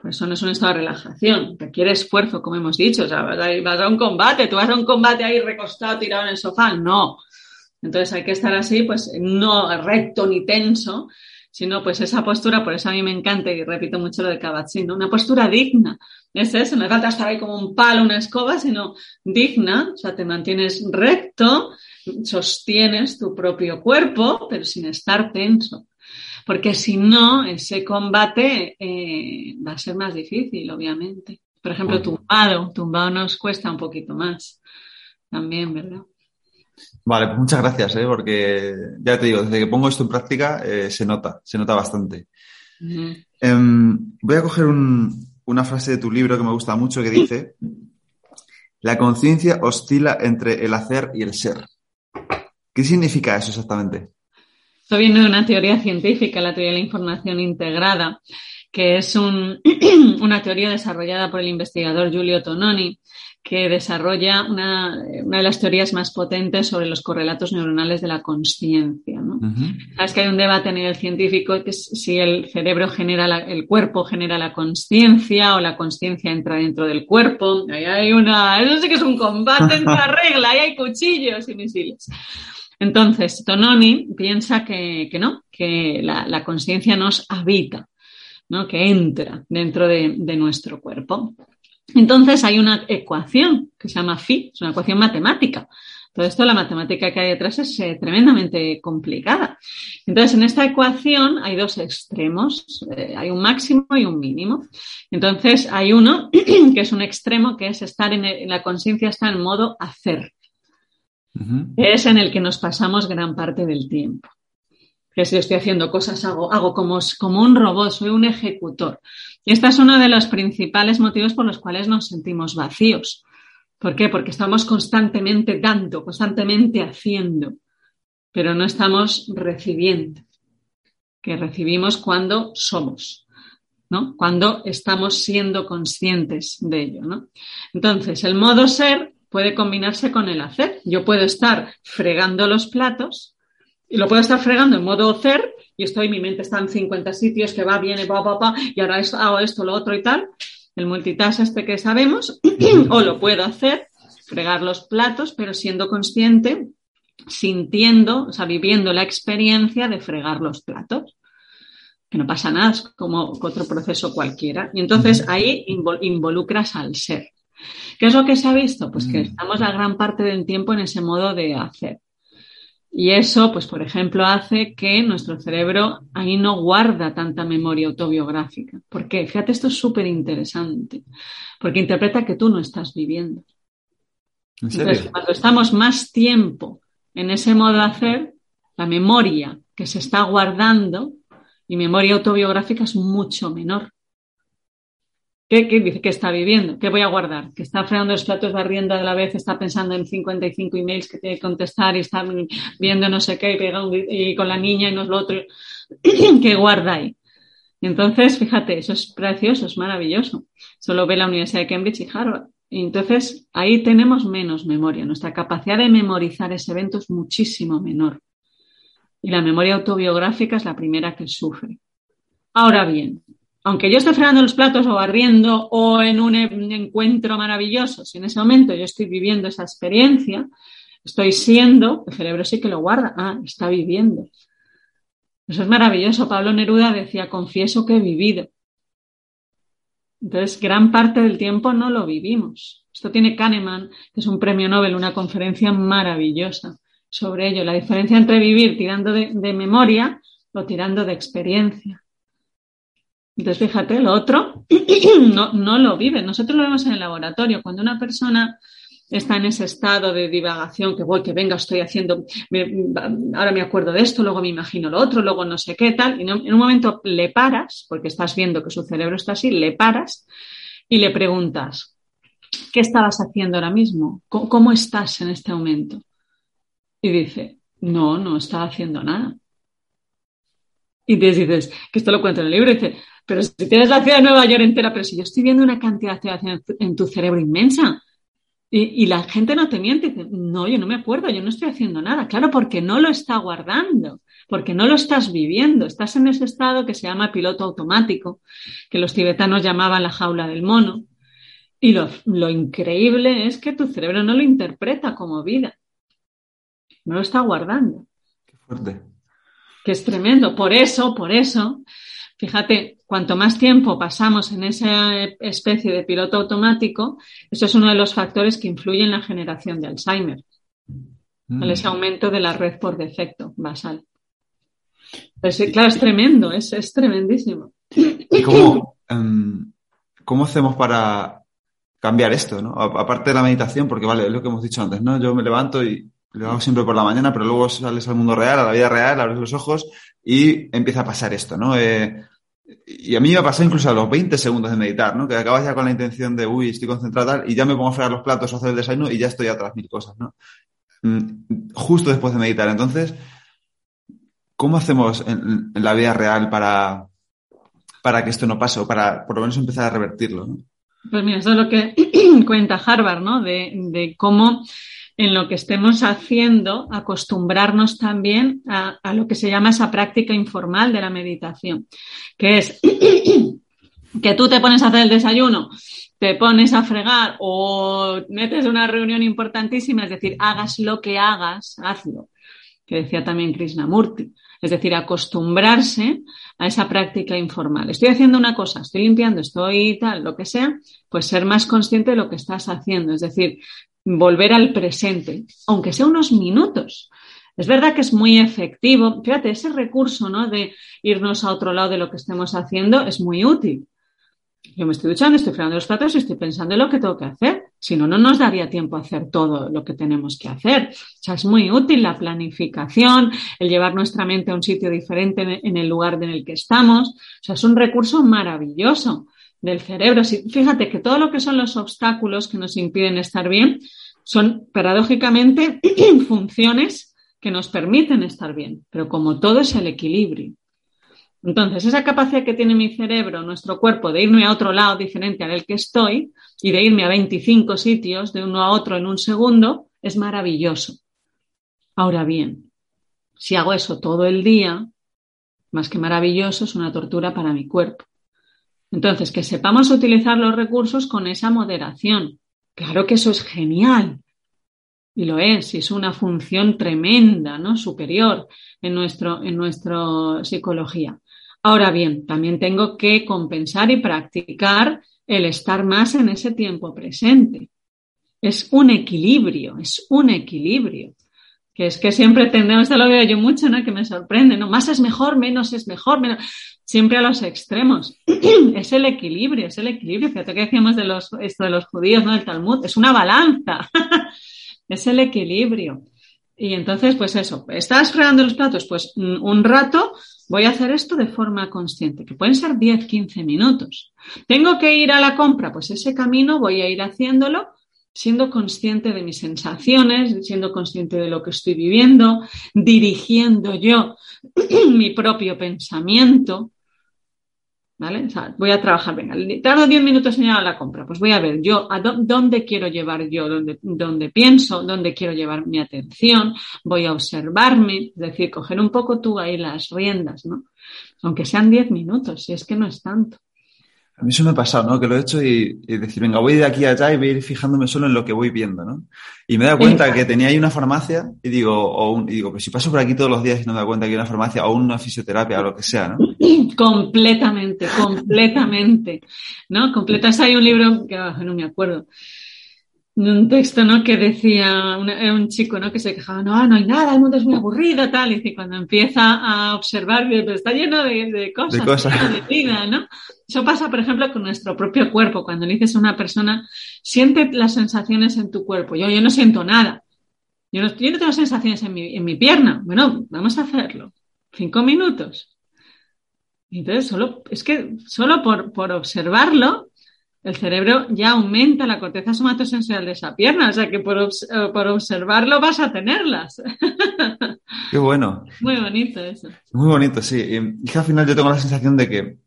Por eso no es un estado de relajación, requiere esfuerzo, como hemos dicho. O sea, vas a un combate, tú vas a un combate ahí recostado, tirado en el sofá. No. Entonces hay que estar así, pues no recto ni tenso, sino pues esa postura, por eso a mí me encanta y repito mucho lo de Kabat-Zinn, una postura digna, es eso, no falta estar ahí como un palo, una escoba, sino digna, o sea, te mantienes recto, sostienes tu propio cuerpo, pero sin estar tenso. Porque si no, ese combate eh, va a ser más difícil, obviamente. Por ejemplo, tumbado, tumbado nos cuesta un poquito más también, ¿verdad? Vale, pues muchas gracias, ¿eh? porque ya te digo, desde que pongo esto en práctica eh, se nota, se nota bastante. Em, voy a coger una frase de tu libro que me gusta mucho que dice, la conciencia oscila entre el hacer y el ser. ¿Qué significa eso exactamente? Esto viene de una teoría científica, la teoría de la información integrada, que es [CLEARS THROAT] una teoría desarrollada por el investigador Giulio Tononi, que desarrolla una, de las teorías más potentes sobre los correlatos neuronales de la conciencia. ¿no? Sabes que hay un debate a nivel científico que es si el cerebro genera, el cuerpo genera la conciencia o la conciencia entra dentro del cuerpo. Ahí hay una, eso sí que es un combate en la [LAUGHS] regla, ahí hay cuchillos y misiles. Entonces, Tononi piensa que, no, que la, conciencia nos habita, ¿no? que entra dentro de, de nuestro cuerpo. Entonces hay una ecuación que se llama phi, es una ecuación matemática. Todo esto, la matemática que hay detrás es eh, tremendamente complicada. Entonces, en esta ecuación hay dos extremos, eh, hay un máximo y un mínimo. Entonces, hay uno [CLEARS THROAT] que es un extremo, que es estar en, la conciencia, está en modo hacer. Es en el que nos pasamos gran parte del tiempo. Que si estoy haciendo cosas, hago, hago como, como un robot, soy un ejecutor. Y este es uno de los principales motivos por los cuales nos sentimos vacíos. ¿Por qué? Porque estamos constantemente dando, constantemente haciendo, pero no estamos recibiendo, que recibimos cuando somos, ¿no? Cuando estamos siendo conscientes de ello, ¿no? Entonces, el modo ser puede combinarse con el hacer. Yo puedo estar fregando los platos y lo puedo estar fregando en modo hacer y estoy, mi mente está en 50 sitios, que va, viene, va, va, va, y ahora hago esto, lo otro y tal, el multitask este que sabemos, [CLEARS THROAT] o lo puedo hacer, fregar los platos, pero siendo consciente, sintiendo, o sea, viviendo la experiencia de fregar los platos. Que no pasa nada, es como otro proceso cualquiera. Y entonces ahí involucras al ser. ¿Qué es lo que se ha visto? Pues que mm. estamos la gran parte del tiempo en ese modo de hacer. Y eso, pues, por ejemplo, hace que nuestro cerebro ahí no guarda tanta memoria autobiográfica. ¿Por qué? Fíjate, esto es súper interesante, porque interpreta que tú no estás viviendo. Entonces, cuando estamos más tiempo en ese modo de hacer, la memoria que se está guardando y memoria autobiográfica es mucho menor. ¿Qué, dice que está viviendo? ¿Qué voy a guardar? Que está fregando los platos barriendo a la vez, está pensando en 55 emails que tiene que contestar y está viendo no sé qué y, con la niña y no es lo otro. [CLEARS THROAT] ¿Qué guarda ahí? Entonces, fíjate, eso es precioso, es maravilloso. Solo ve la Universidad de Cambridge y Harvard. entonces, ahí tenemos menos memoria. Nuestra capacidad de memorizar ese evento es muchísimo menor. Y la memoria autobiográfica es la primera que sufre. Ahora bien, aunque yo esté fregando los platos o barriendo o en un encuentro maravilloso, si en ese momento yo estoy viviendo esa experiencia, estoy siendo, el cerebro sí que lo guarda, ah, está viviendo. Eso es maravilloso. Pablo Neruda decía, confieso que he vivido. Entonces, gran parte del tiempo no lo vivimos. Esto tiene Kahneman, que es un premio Nobel, una conferencia maravillosa sobre ello. La diferencia entre vivir tirando de memoria o tirando de experiencia. Entonces, fíjate, lo otro [CLEARS THROAT] no, no lo vive. Nosotros lo vemos en el laboratorio. Cuando una persona está en ese estado de divagación, que voy, que venga, estoy haciendo, ahora me acuerdo de esto, luego me imagino lo otro, luego no sé qué tal, y en un momento le paras, porque estás viendo que su cerebro está así, le paras y le preguntas, ¿qué estabas haciendo ahora mismo? cómo estás en este momento? Y dice, no, no estaba haciendo nada. Y dices, que esto lo cuento en el libro, y dice, pero si tienes la ciudad de Nueva York entera, pero si yo estoy viendo una cantidad de activación en tu cerebro inmensa. Y, la gente no te miente, dice, no, yo no me acuerdo, yo no estoy haciendo nada. Claro, porque no lo está guardando, porque no lo estás viviendo. Estás en ese estado que se llama piloto automático, que los tibetanos llamaban la jaula del mono. Y lo, lo increíble es que tu cerebro no lo interpreta como vida. No lo está guardando. Qué fuerte. Que es tremendo. Por eso, por eso, Fíjate, cuanto más tiempo pasamos en esa especie de piloto automático, eso es uno de los factores que influyen en la generación de Alzheimer. Mm. Ese aumento de la red por defecto basal. claro, es tremendo, es, es tremendísimo. ¿Y cómo, em, cómo hacemos para cambiar esto, ¿no? Aparte de la meditación, porque vale, es lo que hemos dicho antes, ¿no? Yo me levanto y lo hago siempre por la mañana, pero luego sales al mundo real, a la vida real, abres los ojos y empieza a pasar esto, ¿no? Eh, y a mí me ha pasado incluso a los 20 segundos de meditar, ¿no? Que acabas ya con la intención de, uy, estoy concentrado y ya me pongo a fregar los platos o hacer el desayuno y ya estoy atrás mil cosas, ¿no? Mm, justo después de meditar. Entonces, ¿cómo hacemos en, la vida real para, para que esto no pase o para por lo menos empezar a revertirlo? Pues mira, eso es lo que [CLEARS THROAT] cuenta Harvard, ¿no? De, de cómo en lo que estemos haciendo, acostumbrarnos también a, lo que se llama esa práctica informal de la meditación, que es [CLEARS THROAT] que tú te pones a hacer el desayuno, te pones a fregar o metes una reunión importantísima, es decir, hagas lo que hagas, hazlo, que decía también Krishnamurti. Es decir, acostumbrarse a esa práctica informal. Estoy haciendo una cosa, estoy limpiando, estoy tal, lo que sea, pues ser más consciente de lo que estás haciendo. Es decir, volver al presente, aunque sea unos minutos. Es verdad que es muy efectivo. Fíjate, ese recurso ¿no? de irnos a otro lado de lo que estemos haciendo es muy útil. Yo me estoy duchando, estoy fregando los platos y estoy pensando en lo que tengo que hacer. Si no, no nos daría tiempo a hacer todo lo que tenemos que hacer. O sea, es muy útil la planificación, el llevar nuestra mente a un sitio diferente en el lugar en el que estamos. O sea, es un recurso maravilloso del cerebro. Fíjate que todo lo que son los obstáculos que nos impiden estar bien son paradójicamente [CLEARS THROAT] funciones que nos permiten estar bien, pero como todo es el equilibrio. Entonces, esa capacidad que tiene mi cerebro, nuestro cuerpo, de irme a otro lado diferente al que estoy y de irme a 25 sitios de uno a otro en un segundo, es maravilloso. Ahora bien, si hago eso todo el día, más que maravilloso, es una tortura para mi cuerpo. Entonces, que sepamos utilizar los recursos con esa moderación. Claro que eso es genial. Y lo es, y es una función tremenda, ¿no? Superior en nuestro, en nuestra psicología. Ahora bien, también tengo que compensar y practicar el estar más en ese tiempo presente. Es un equilibrio, es un equilibrio que es que siempre tendemos, esto lo veo yo mucho, ¿no? Que me sorprende, ¿no? Más es mejor, menos es mejor, menos, siempre a los extremos. [CLEARS THROAT] es el equilibrio, es el equilibrio. Fíjate que decíamos de los, esto de los judíos, ¿no? Del Talmud, es una balanza. [LAUGHS] es el equilibrio. Y entonces, pues eso, ¿estás fregando los platos? Pues un rato voy a hacer esto de forma consciente, que pueden ser 10, 15 minutos. ¿Tengo que ir a la compra? Pues ese camino voy a ir haciéndolo siendo consciente de mis sensaciones, siendo consciente de lo que estoy viviendo, dirigiendo yo [CLEARS THROAT] mi propio pensamiento. ¿Vale? voy a trabajar, venga, tardo 10 minutos en llegar a la compra, pues voy a ver yo a dónde quiero llevar yo, dónde, dónde pienso, dónde quiero llevar mi atención, voy a observarme, es decir, coger un poco tú ahí las riendas, ¿no? Aunque sean 10 minutos, si es que no es tanto. A mí eso me ha pasado, ¿no? Que lo he hecho y, decir, venga, voy de aquí a allá y voy a ir fijándome solo en lo que voy viendo, ¿no? Y me he dado cuenta que tenía ahí una farmacia y digo, o y digo, pues si paso por aquí todos los días y no me doy cuenta que hay una farmacia o una fisioterapia o lo que sea, ¿no? [CLEARS THROAT] Completamente, completamente, ¿no? Completas, hay un libro que ah, no me acuerdo, un texto, ¿no? Que decía un chico, ¿no? Que se quejaba, no, no hay nada, el mundo es muy aburrido, tal. Y cuando empieza a observar, pero está lleno de, cosas, de, cosas. de vida, ¿no? Eso pasa, por ejemplo, con nuestro propio cuerpo. Cuando le dices a una persona, siente las sensaciones en tu cuerpo. Yo, yo no siento nada. Yo no, yo no tengo sensaciones en mi, en mi pierna. Bueno, vamos a hacerlo. Cinco minutos. Entonces, solo, es que solo por, por observarlo, el cerebro ya aumenta la corteza somatosensorial de esa pierna, o sea que por, eh, por observarlo vas a tenerlas. [LAUGHS] Qué bueno. Muy bonito eso. Muy bonito, sí. Y que al final yo tengo la sensación de que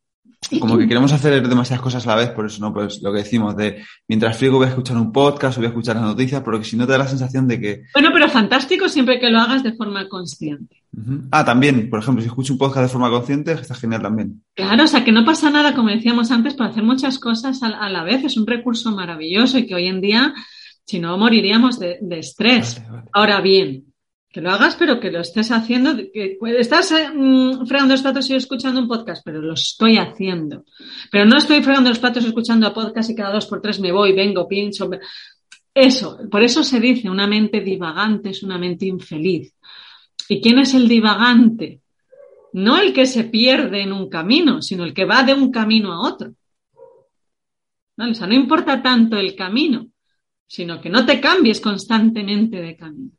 como que queremos hacer demasiadas cosas a la vez, por eso, ¿no? Pues lo que decimos de mientras friego voy a escuchar un podcast o voy a escuchar las noticias, porque si no te da la sensación de que... Bueno, pero fantástico siempre que lo hagas de forma consciente. Ah, también, por ejemplo, si escucho un podcast de forma consciente, está genial también. Claro, o sea, que no pasa nada, como decíamos antes, para hacer muchas cosas a, la vez. Es un recurso maravilloso y que hoy en día, si no, moriríamos de, estrés. Ahora bien, que lo hagas, pero que lo estés haciendo, que estás eh, mm, fregando los platos y escuchando un podcast, pero lo estoy haciendo. Pero no estoy fregando los platos escuchando a podcast y cada dos por tres me voy, vengo, pienso. Eso, por eso se dice, una mente divagante es una mente infeliz. ¿Y quién es el divagante? no el que se pierde en un camino, sino el que va de un camino a otro. ¿No? O sea, no importa tanto el camino, sino que no te cambies constantemente de camino.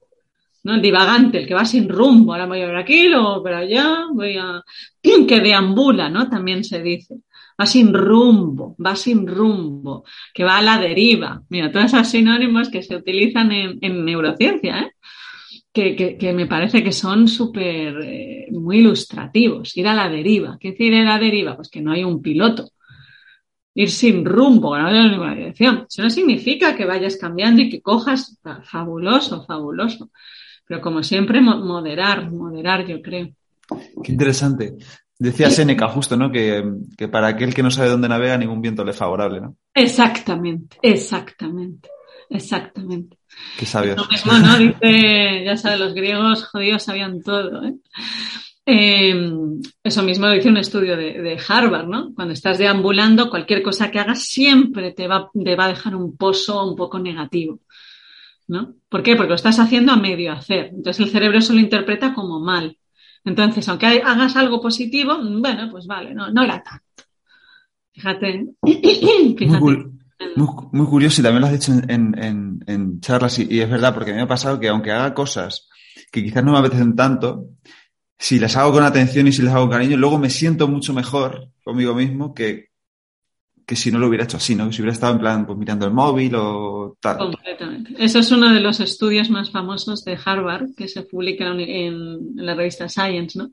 ¿No? El divagante, el que va sin rumbo, ahora voy a ver aquí, luego por allá, voy a... [CLEARS THROAT] que deambula, ¿no? También se dice. Va sin rumbo, va sin rumbo, que va a la deriva. Mira, todos esos sinónimos que se utilizan en, neurociencia, ¿eh? Que, me parece que son súper, eh, muy ilustrativos. Ir a la deriva. ¿Qué decir ir a la deriva? Pues que no hay un piloto. Ir sin rumbo, no hay ninguna dirección. Eso no significa que vayas cambiando y que cojas fabuloso, fabuloso. Pero como siempre, moderar, moderar, yo creo. Qué interesante. Decía Séneca justo, ¿no? Que, para aquel que no sabe dónde navega, ningún viento le es favorable, ¿no? Exactamente, exactamente, exactamente. Qué sabios. Lo mismo, ¿no? Dice, ya sabes, los griegos judíos sabían todo, ¿eh? Em, eso mismo lo dice un estudio de, de, Harvard, ¿no? Cuando estás deambulando, cualquier cosa que hagas siempre te va, te va a dejar un pozo un poco negativo. ¿No? ¿Por qué? Porque lo estás haciendo a medio hacer. Entonces el cerebro eso lo interpreta como mal. Entonces, aunque hagas algo positivo, bueno, pues vale, no, no era tanto. Fíjate. [COUGHS] Muy, curioso y también lo has dicho en, charlas y, es verdad, porque me ha pasado que aunque haga cosas que quizás no me apetecen tanto, si las hago con atención y si las hago con cariño, luego me siento mucho mejor conmigo mismo que, que si no lo hubiera hecho así, ¿no? Que si hubiera estado en plan pues, mirando el móvil o tal. Completamente. Eso es uno de los estudios más famosos de Harvard que se publica en, la revista Science, ¿no?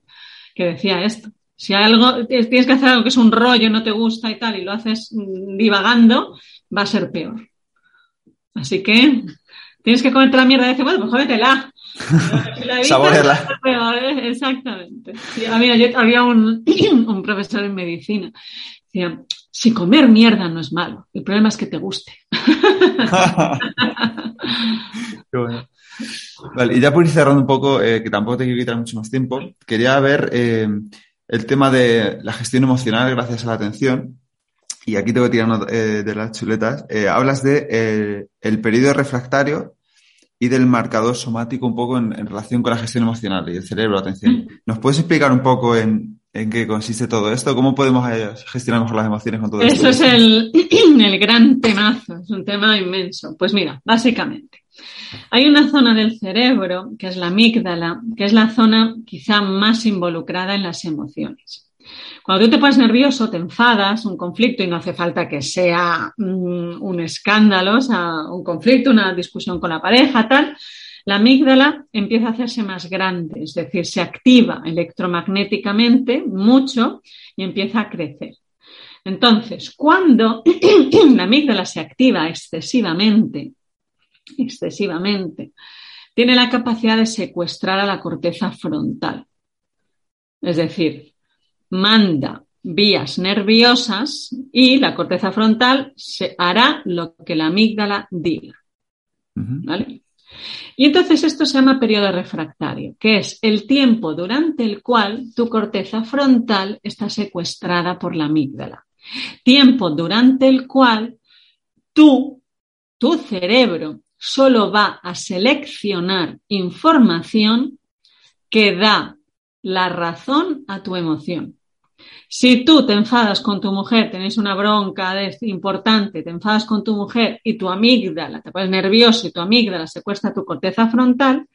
Que decía esto. Si algo, tienes que hacer algo que es un rollo, no te gusta y tal, y lo haces divagando, va a ser peor. Así que tienes que comerte la mierda y decir, bueno, pues cómetela. [LAUGHS] Saborearla. ¿eh? Exactamente. mira, había un, [CLEARS THROAT] un profesor en medicina. Decía, si comer mierda no es malo, el problema es que te guste. [LAUGHS] Vale, y ya por ir cerrando un poco, eh, que tampoco te quiero quitar mucho más tiempo, quería ver eh, el tema de la gestión emocional gracias a la atención. Y aquí tengo que tirar eh, de las chuletas. hablas de el periodo refractario y del marcador somático un poco en, relación con la gestión emocional y el cerebro, la atención. Mm. ¿Nos puedes explicar un poco en, en qué consiste todo esto? ¿Cómo podemos eh, gestionar mejor las emociones con todo esto? Eso es el, [CLEARS THROAT] el gran temazo, es un tema inmenso. Pues mira, básicamente, hay una zona del cerebro, que es la amígdala, que es la zona quizá más involucrada en las emociones. Cuando tú te pones nervioso, te enfadas, un conflicto, y no hace falta que sea mm, un escándalo, o sea, un conflicto, una discusión con la pareja, tal, la amígdala empieza a hacerse más grande, es decir, se activa electromagnéticamente mucho y empieza a crecer. Entonces, cuando [CLEARS THROAT] la amígdala se activa excesivamente, excesivamente, tiene la capacidad de secuestrar a la corteza frontal. Es decir, manda vías nerviosas y la corteza frontal se hará lo que la amígdala diga. ¿Vale? Y entonces esto se llama periodo refractario, que es el tiempo durante el cual tu corteza frontal está secuestrada por la amígdala. Tiempo durante el cual tú, tu cerebro, solo va a seleccionar información que da la razón a tu emoción. Si tú te enfadas con tu mujer, tenés una bronca importante, te enfadas con tu mujer y tu amígdala, te pones nervioso y tu amígdala secuestra tu corteza frontal,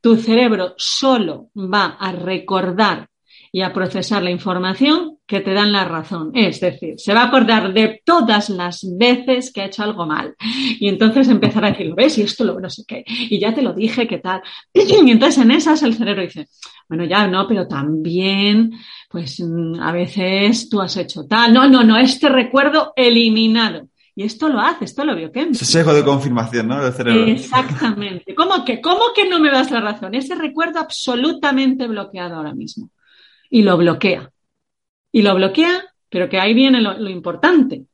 tu cerebro solo va a recordar y a procesar la información que te dan la razón. Es decir, se va a acordar de todas las veces que ha hecho algo mal. Y entonces empezará a decir, ¿lo ves? Y esto lo no sé qué. Y ya te lo dije, ¿qué tal? [CLEARS THROAT] Y entonces en esas el cerebro dice, bueno, ya no, pero también, pues mm, a veces tú has hecho tal. No, no, no, este recuerdo eliminado. Y esto lo hace, esto lo vio Ese sesgo de confirmación, ¿no? Del cerebro. Exactamente. ¿Cómo que, ¿Cómo que no me das la razón? Ese recuerdo absolutamente bloqueado ahora mismo y lo bloquea. Y lo bloquea, pero que ahí viene lo, importante.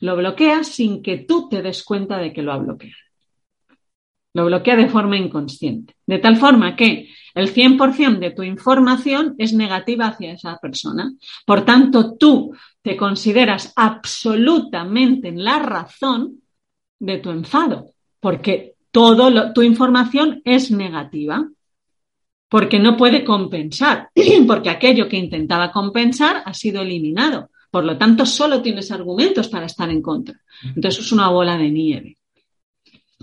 Lo bloquea sin que tú te des cuenta de que lo ha bloqueado. Lo bloquea de forma inconsciente. De tal forma que el 100% de tu información es negativa hacia esa persona. Por tanto, tú te consideras absolutamente en la razón de tu enfado, porque toda tu información es negativa. Porque no puede compensar, [CLEARS THROAT] porque aquello que intentaba compensar ha sido eliminado. Por lo tanto, solo tienes argumentos para estar en contra. Entonces es una bola de nieve.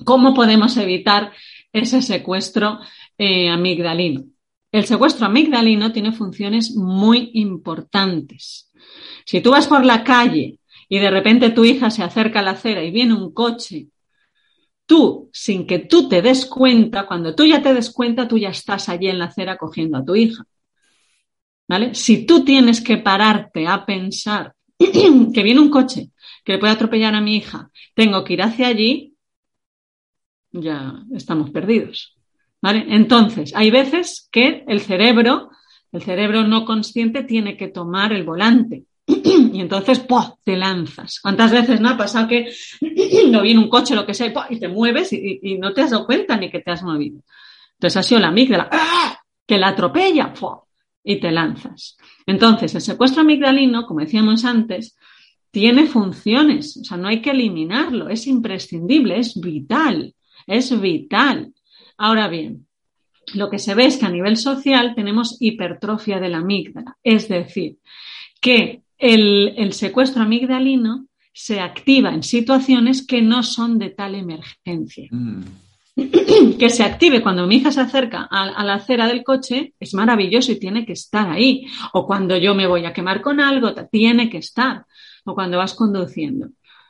¿Cómo podemos evitar ese secuestro eh, amigdalino? El secuestro amigdalino tiene funciones muy importantes. Si tú vas por la calle y de repente tu hija se acerca a la acera y viene un coche tú, sin que tú te des cuenta, cuando tú ya te des cuenta, tú ya estás allí en la acera cogiendo a tu hija. ¿Vale? Si tú tienes que pararte a pensar [CLEARS THROAT] que viene un coche que le puede atropellar a mi hija, tengo que ir hacia allí, ya estamos perdidos. ¿Vale? Entonces, hay veces que el cerebro, el cerebro no consciente, tiene que tomar el volante. [CLEARS THROAT] y entonces ¡pum! te lanzas. ¿Cuántas veces no ha pasado que [CLEARS THROAT] no viene un coche, lo que sea, y, te mueves y, no te has dado cuenta ni que te has movido? Entonces ha sido la amígdala ¡ah! que la atropella y te lanzas. Entonces, el secuestro amigdalino, como decíamos antes, tiene funciones, o sea, no hay que eliminarlo, es imprescindible, es vital, es vital. Ahora bien, lo que se ve es que a nivel social tenemos hipertrofia de la amígdala, es decir, que el, secuestro amigdalino se activa en situaciones que no son de tal emergencia. Mm. [CLEARS THROAT] Que se active cuando mi hija se acerca a, la acera del coche es maravilloso y tiene que estar ahí. O cuando yo me voy a quemar con algo, tiene que estar. O cuando vas conduciendo.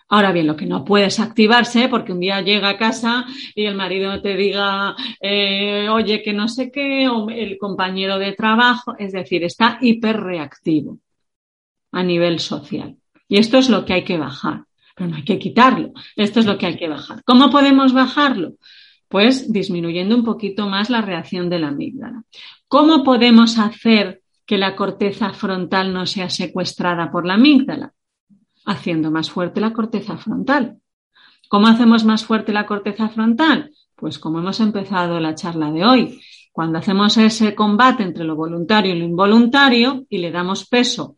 Ahora bien, lo que no puedes activarse porque un día llega a casa y el marido te diga, eh, oye, que no sé qué, o el compañero de trabajo, es decir, está hiperreactivo a nivel social. Y esto es lo que hay que bajar, pero no hay que quitarlo. Esto es lo que hay que bajar. ¿Cómo podemos bajarlo? Pues disminuyendo un poquito más la reacción de la amígdala. ¿Cómo podemos hacer que la corteza frontal no sea secuestrada por la amígdala? Haciendo más fuerte la corteza frontal. ¿Cómo hacemos más fuerte la corteza frontal? Pues como hemos empezado la charla de hoy, cuando hacemos ese combate entre lo voluntario y lo involuntario y le damos peso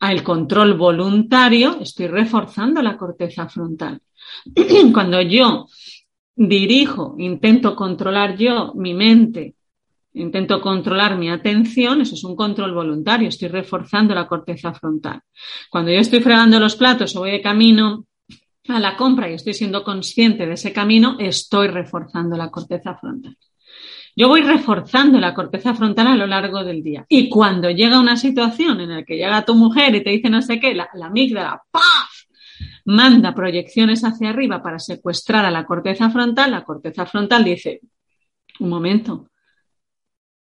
al control voluntario, estoy reforzando la corteza frontal. [CLEARS THROAT] Cuando yo dirijo, intento controlar yo mi mente, intento controlar mi atención, eso es un control voluntario, estoy reforzando la corteza frontal. Cuando yo estoy fregando los platos o voy de camino a la compra y estoy siendo consciente de ese camino, estoy reforzando la corteza frontal. Yo voy reforzando la corteza frontal a lo largo del día. Y cuando llega una situación en la que llega tu mujer y te dice no sé qué, la, amígdala, ¡paf! manda proyecciones hacia arriba para secuestrar a la corteza frontal, la corteza frontal dice, un momento,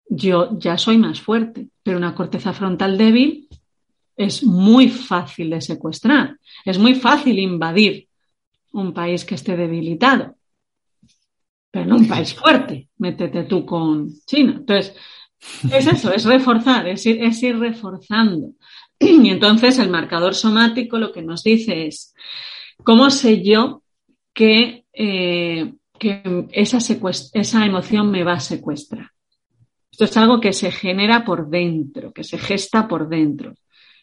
yo ya soy más fuerte, pero una corteza frontal débil es muy fácil de secuestrar, es muy fácil invadir un país que esté debilitado pero un país fuerte, métete tú con China. Entonces, es eso, es reforzar, es ir, es ir reforzando. Y entonces el marcador somático lo que nos dice es, ¿cómo sé yo que, eh, que esa, esa emoción me va a secuestrar? Esto es algo que se genera por dentro, que se gesta por dentro.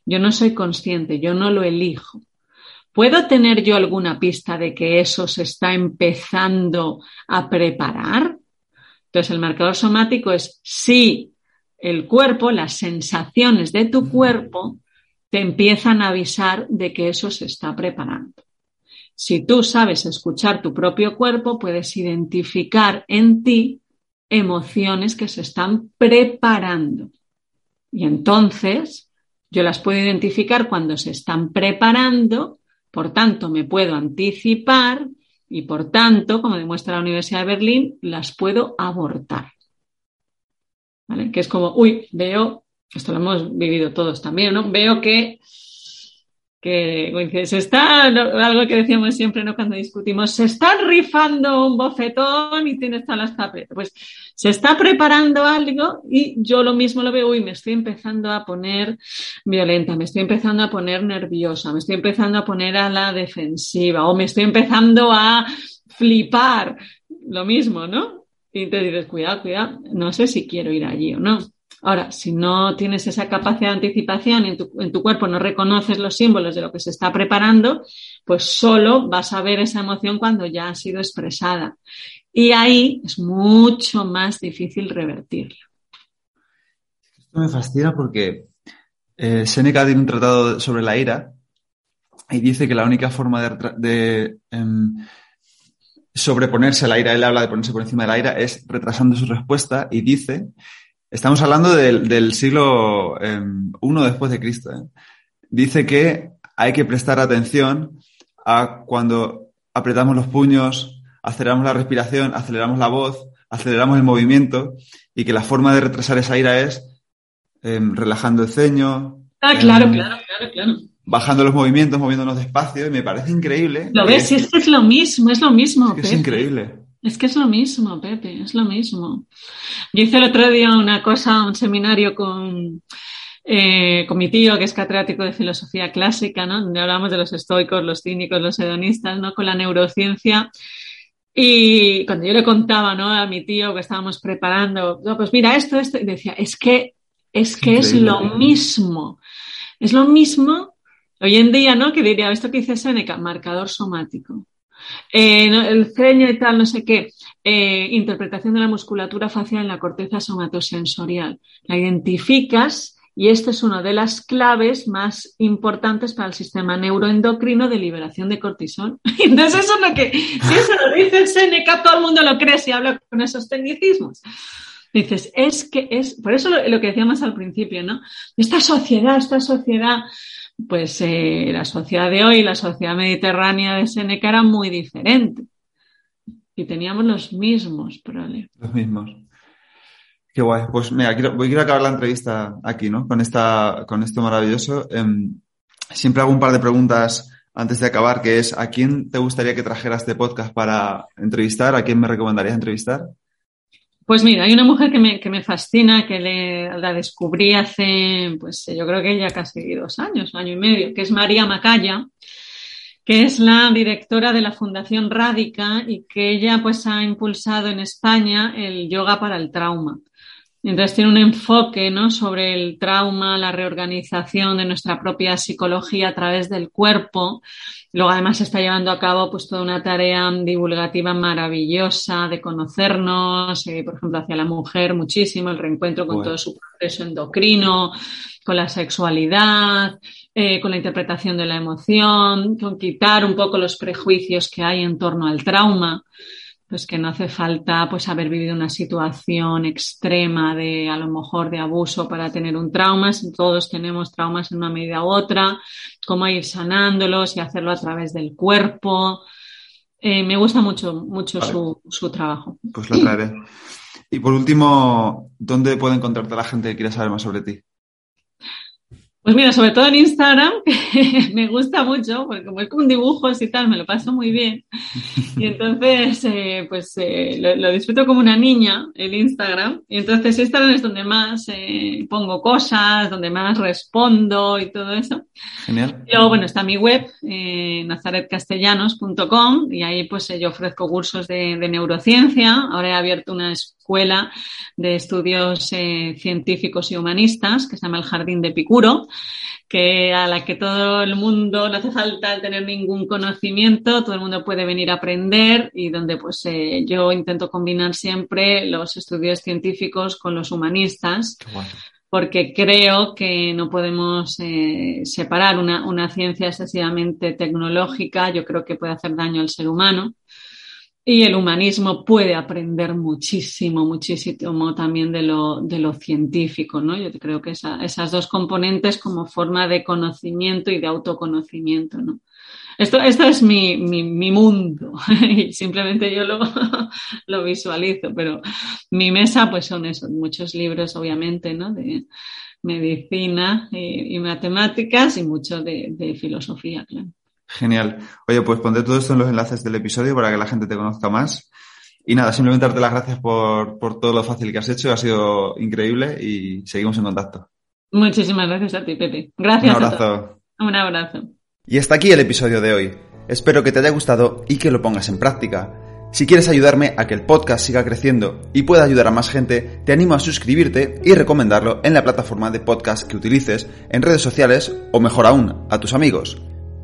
Yo no soy consciente, yo no lo elijo. ¿Puedo tener yo alguna pista de que eso se está empezando a preparar? Entonces, el marcador somático es si el cuerpo, las sensaciones de tu cuerpo te empiezan a avisar de que eso se está preparando. Si tú sabes escuchar tu propio cuerpo, puedes identificar en ti emociones que se están preparando. Y entonces yo las puedo identificar cuando se están preparando por tanto, me puedo anticipar y, por tanto, como demuestra la Universidad de Berlín, las puedo abortar. ¿Vale? Que es como, uy, veo, esto lo hemos vivido todos también, ¿no? Veo que que se está, algo que decíamos siempre ¿no? cuando discutimos, se está rifando un bofetón y tienes todas las tapetas. Pues se está preparando algo y yo lo mismo lo veo y me estoy empezando a poner violenta, me estoy empezando a poner nerviosa, me estoy empezando a poner a la defensiva o me estoy empezando a flipar. Lo mismo, ¿no? Y te dices, cuidado, cuidado, no sé si quiero ir allí o no. Ahora, si no tienes esa capacidad de anticipación y en tu, cuerpo no reconoces los símbolos de lo que se está preparando, pues solo vas a ver esa emoción cuando ya ha sido expresada. Y ahí es mucho más difícil revertirla. Esto me fascina porque eh, Seneca tiene un tratado sobre la ira y dice que la única forma de, em, sobreponerse a la ira, él habla de ponerse por encima de la ira, es retrasando su respuesta y dice, estamos hablando del, siglo I em, después de Cristo, ¿eh? dice que hay que prestar atención a cuando apretamos los puños, aceleramos la respiración, aceleramos la voz, aceleramos el movimiento y que la forma de retrasar esa ira es em, relajando el ceño. Ah, claro, claro, claro, claro bajando los movimientos, moviéndonos despacio, y me parece increíble. Lo ves, es que es lo mismo, es lo mismo. Es, increíble. Es que es lo mismo, Pepe, es lo mismo. Yo hice el otro día una cosa, un seminario con, eh, con mi tío, que es catedrático de filosofía clásica, ¿no? Donde hablamos de los estoicos, los cínicos, los hedonistas, ¿no? Con la neurociencia. Y cuando yo le contaba, ¿no? A mi tío que estábamos preparando, pues mira, esto, esto, y decía, es que, es que es lo mismo. Es lo mismo Hoy en día, ¿no? Que diría, esto que dice Seneca, marcador somático. Eh, el ceño y tal, no sé qué. Eh, interpretación de la musculatura facial en la corteza somatosensorial. La identificas y esta es una de las claves más importantes para el sistema neuroendocrino de liberación de cortisol. [LAUGHS] Entonces, eso es lo que, si eso lo dice Seneca, todo el mundo lo cree si habla con esos tecnicismos. Dices, es que es, por eso lo, lo que decíamos al principio, ¿no? Esta sociedad, esta sociedad pues eh, la sociedad de hoy, la sociedad mediterránea de Seneca era muy diferente. Y teníamos los mismos problemas. Los mismos. Qué guay. Pues mira, quiero, voy a acabar la entrevista aquí, ¿no? Con, esta, con esto maravilloso. Em, siempre hago un par de preguntas antes de acabar, que es, ¿a quién te gustaría que trajera este podcast para entrevistar? ¿A quién me recomendarías entrevistar? Pues mira, hay una mujer que me, que me fascina, que la descubrí hace, pues yo creo que ya casi dos años, año y medio, que es María Macaya, que es la directora de la Fundación Rádica y que ella pues ha impulsado en España el yoga para el trauma. Entonces tiene un enfoque ¿no? sobre el trauma, la reorganización de nuestra propia psicología a través del cuerpo. Luego además está llevando a cabo pues toda una tarea divulgativa maravillosa de conocernos, eh, por ejemplo, hacia la mujer muchísimo, el reencuentro con todo su proceso endocrino, con la sexualidad, eh, con la interpretación de la emoción, con quitar un poco los prejuicios que hay en torno al trauma pues que no hace falta pues haber vivido una situación extrema de a lo mejor de abuso para tener un trauma, todos tenemos traumas en una medida u otra, cómo ir sanándolos y hacerlo a través del cuerpo. Eh, me gusta mucho, mucho su, su, trabajo. Pues lo traeré. Y por último, ¿dónde puede encontrarte la gente que quiera saber más sobre ti? Pues mira, sobre todo en Instagram, [LAUGHS] que me gusta mucho, porque como es con dibujos y tal, me lo paso muy bien. Y entonces, eh, pues eh, lo, disfruto como una niña, el Instagram. Y entonces Instagram es donde más eh, pongo cosas, donde más respondo y todo eso. Genial. luego, bueno, está mi web, nazaretcastellanos.com, y ahí pues yo ofrezco cursos de, de neurociencia. Ahora he abierto una escuela de estudios científicos y humanistas que se llama el Jardín de Picuro que a la que todo el mundo no hace falta tener ningún conocimiento, todo el mundo puede venir a aprender y donde pues eh, yo intento combinar siempre los estudios científicos con los humanistas. Porque creo que no podemos eh, separar una, una ciencia excesivamente tecnológica. Yo creo que puede hacer daño al ser humano. Y el humanismo puede aprender muchísimo, muchísimo también de lo, de lo científico, ¿no? Yo creo que esas dos componentes como forma de conocimiento y de autoconocimiento, ¿no? Esto, esto es mi, mi, mi mundo [LAUGHS] y simplemente yo lo, [LAUGHS] lo visualizo, pero mi mesa pues son esos, muchos libros obviamente, ¿no? De medicina y, y matemáticas y mucho de, de filosofía, claro. Genial. Oye, pues pondré todo esto en los enlaces del episodio para que la gente te conozca más. Y nada, simplemente darte las gracias por, todo lo fácil que has hecho. Ha sido increíble y seguimos en contacto. Muchísimas gracias a ti, Pepe. Gracias. Un abrazo. Un abrazo. Y hasta aquí el episodio de hoy. Espero que te haya gustado y que lo pongas en práctica. Si quieres ayudarme a que el podcast siga creciendo y pueda ayudar a más gente, te animo a suscribirte y recomendarlo en la plataforma de podcast que utilices, en redes sociales o mejor aún, a tus amigos.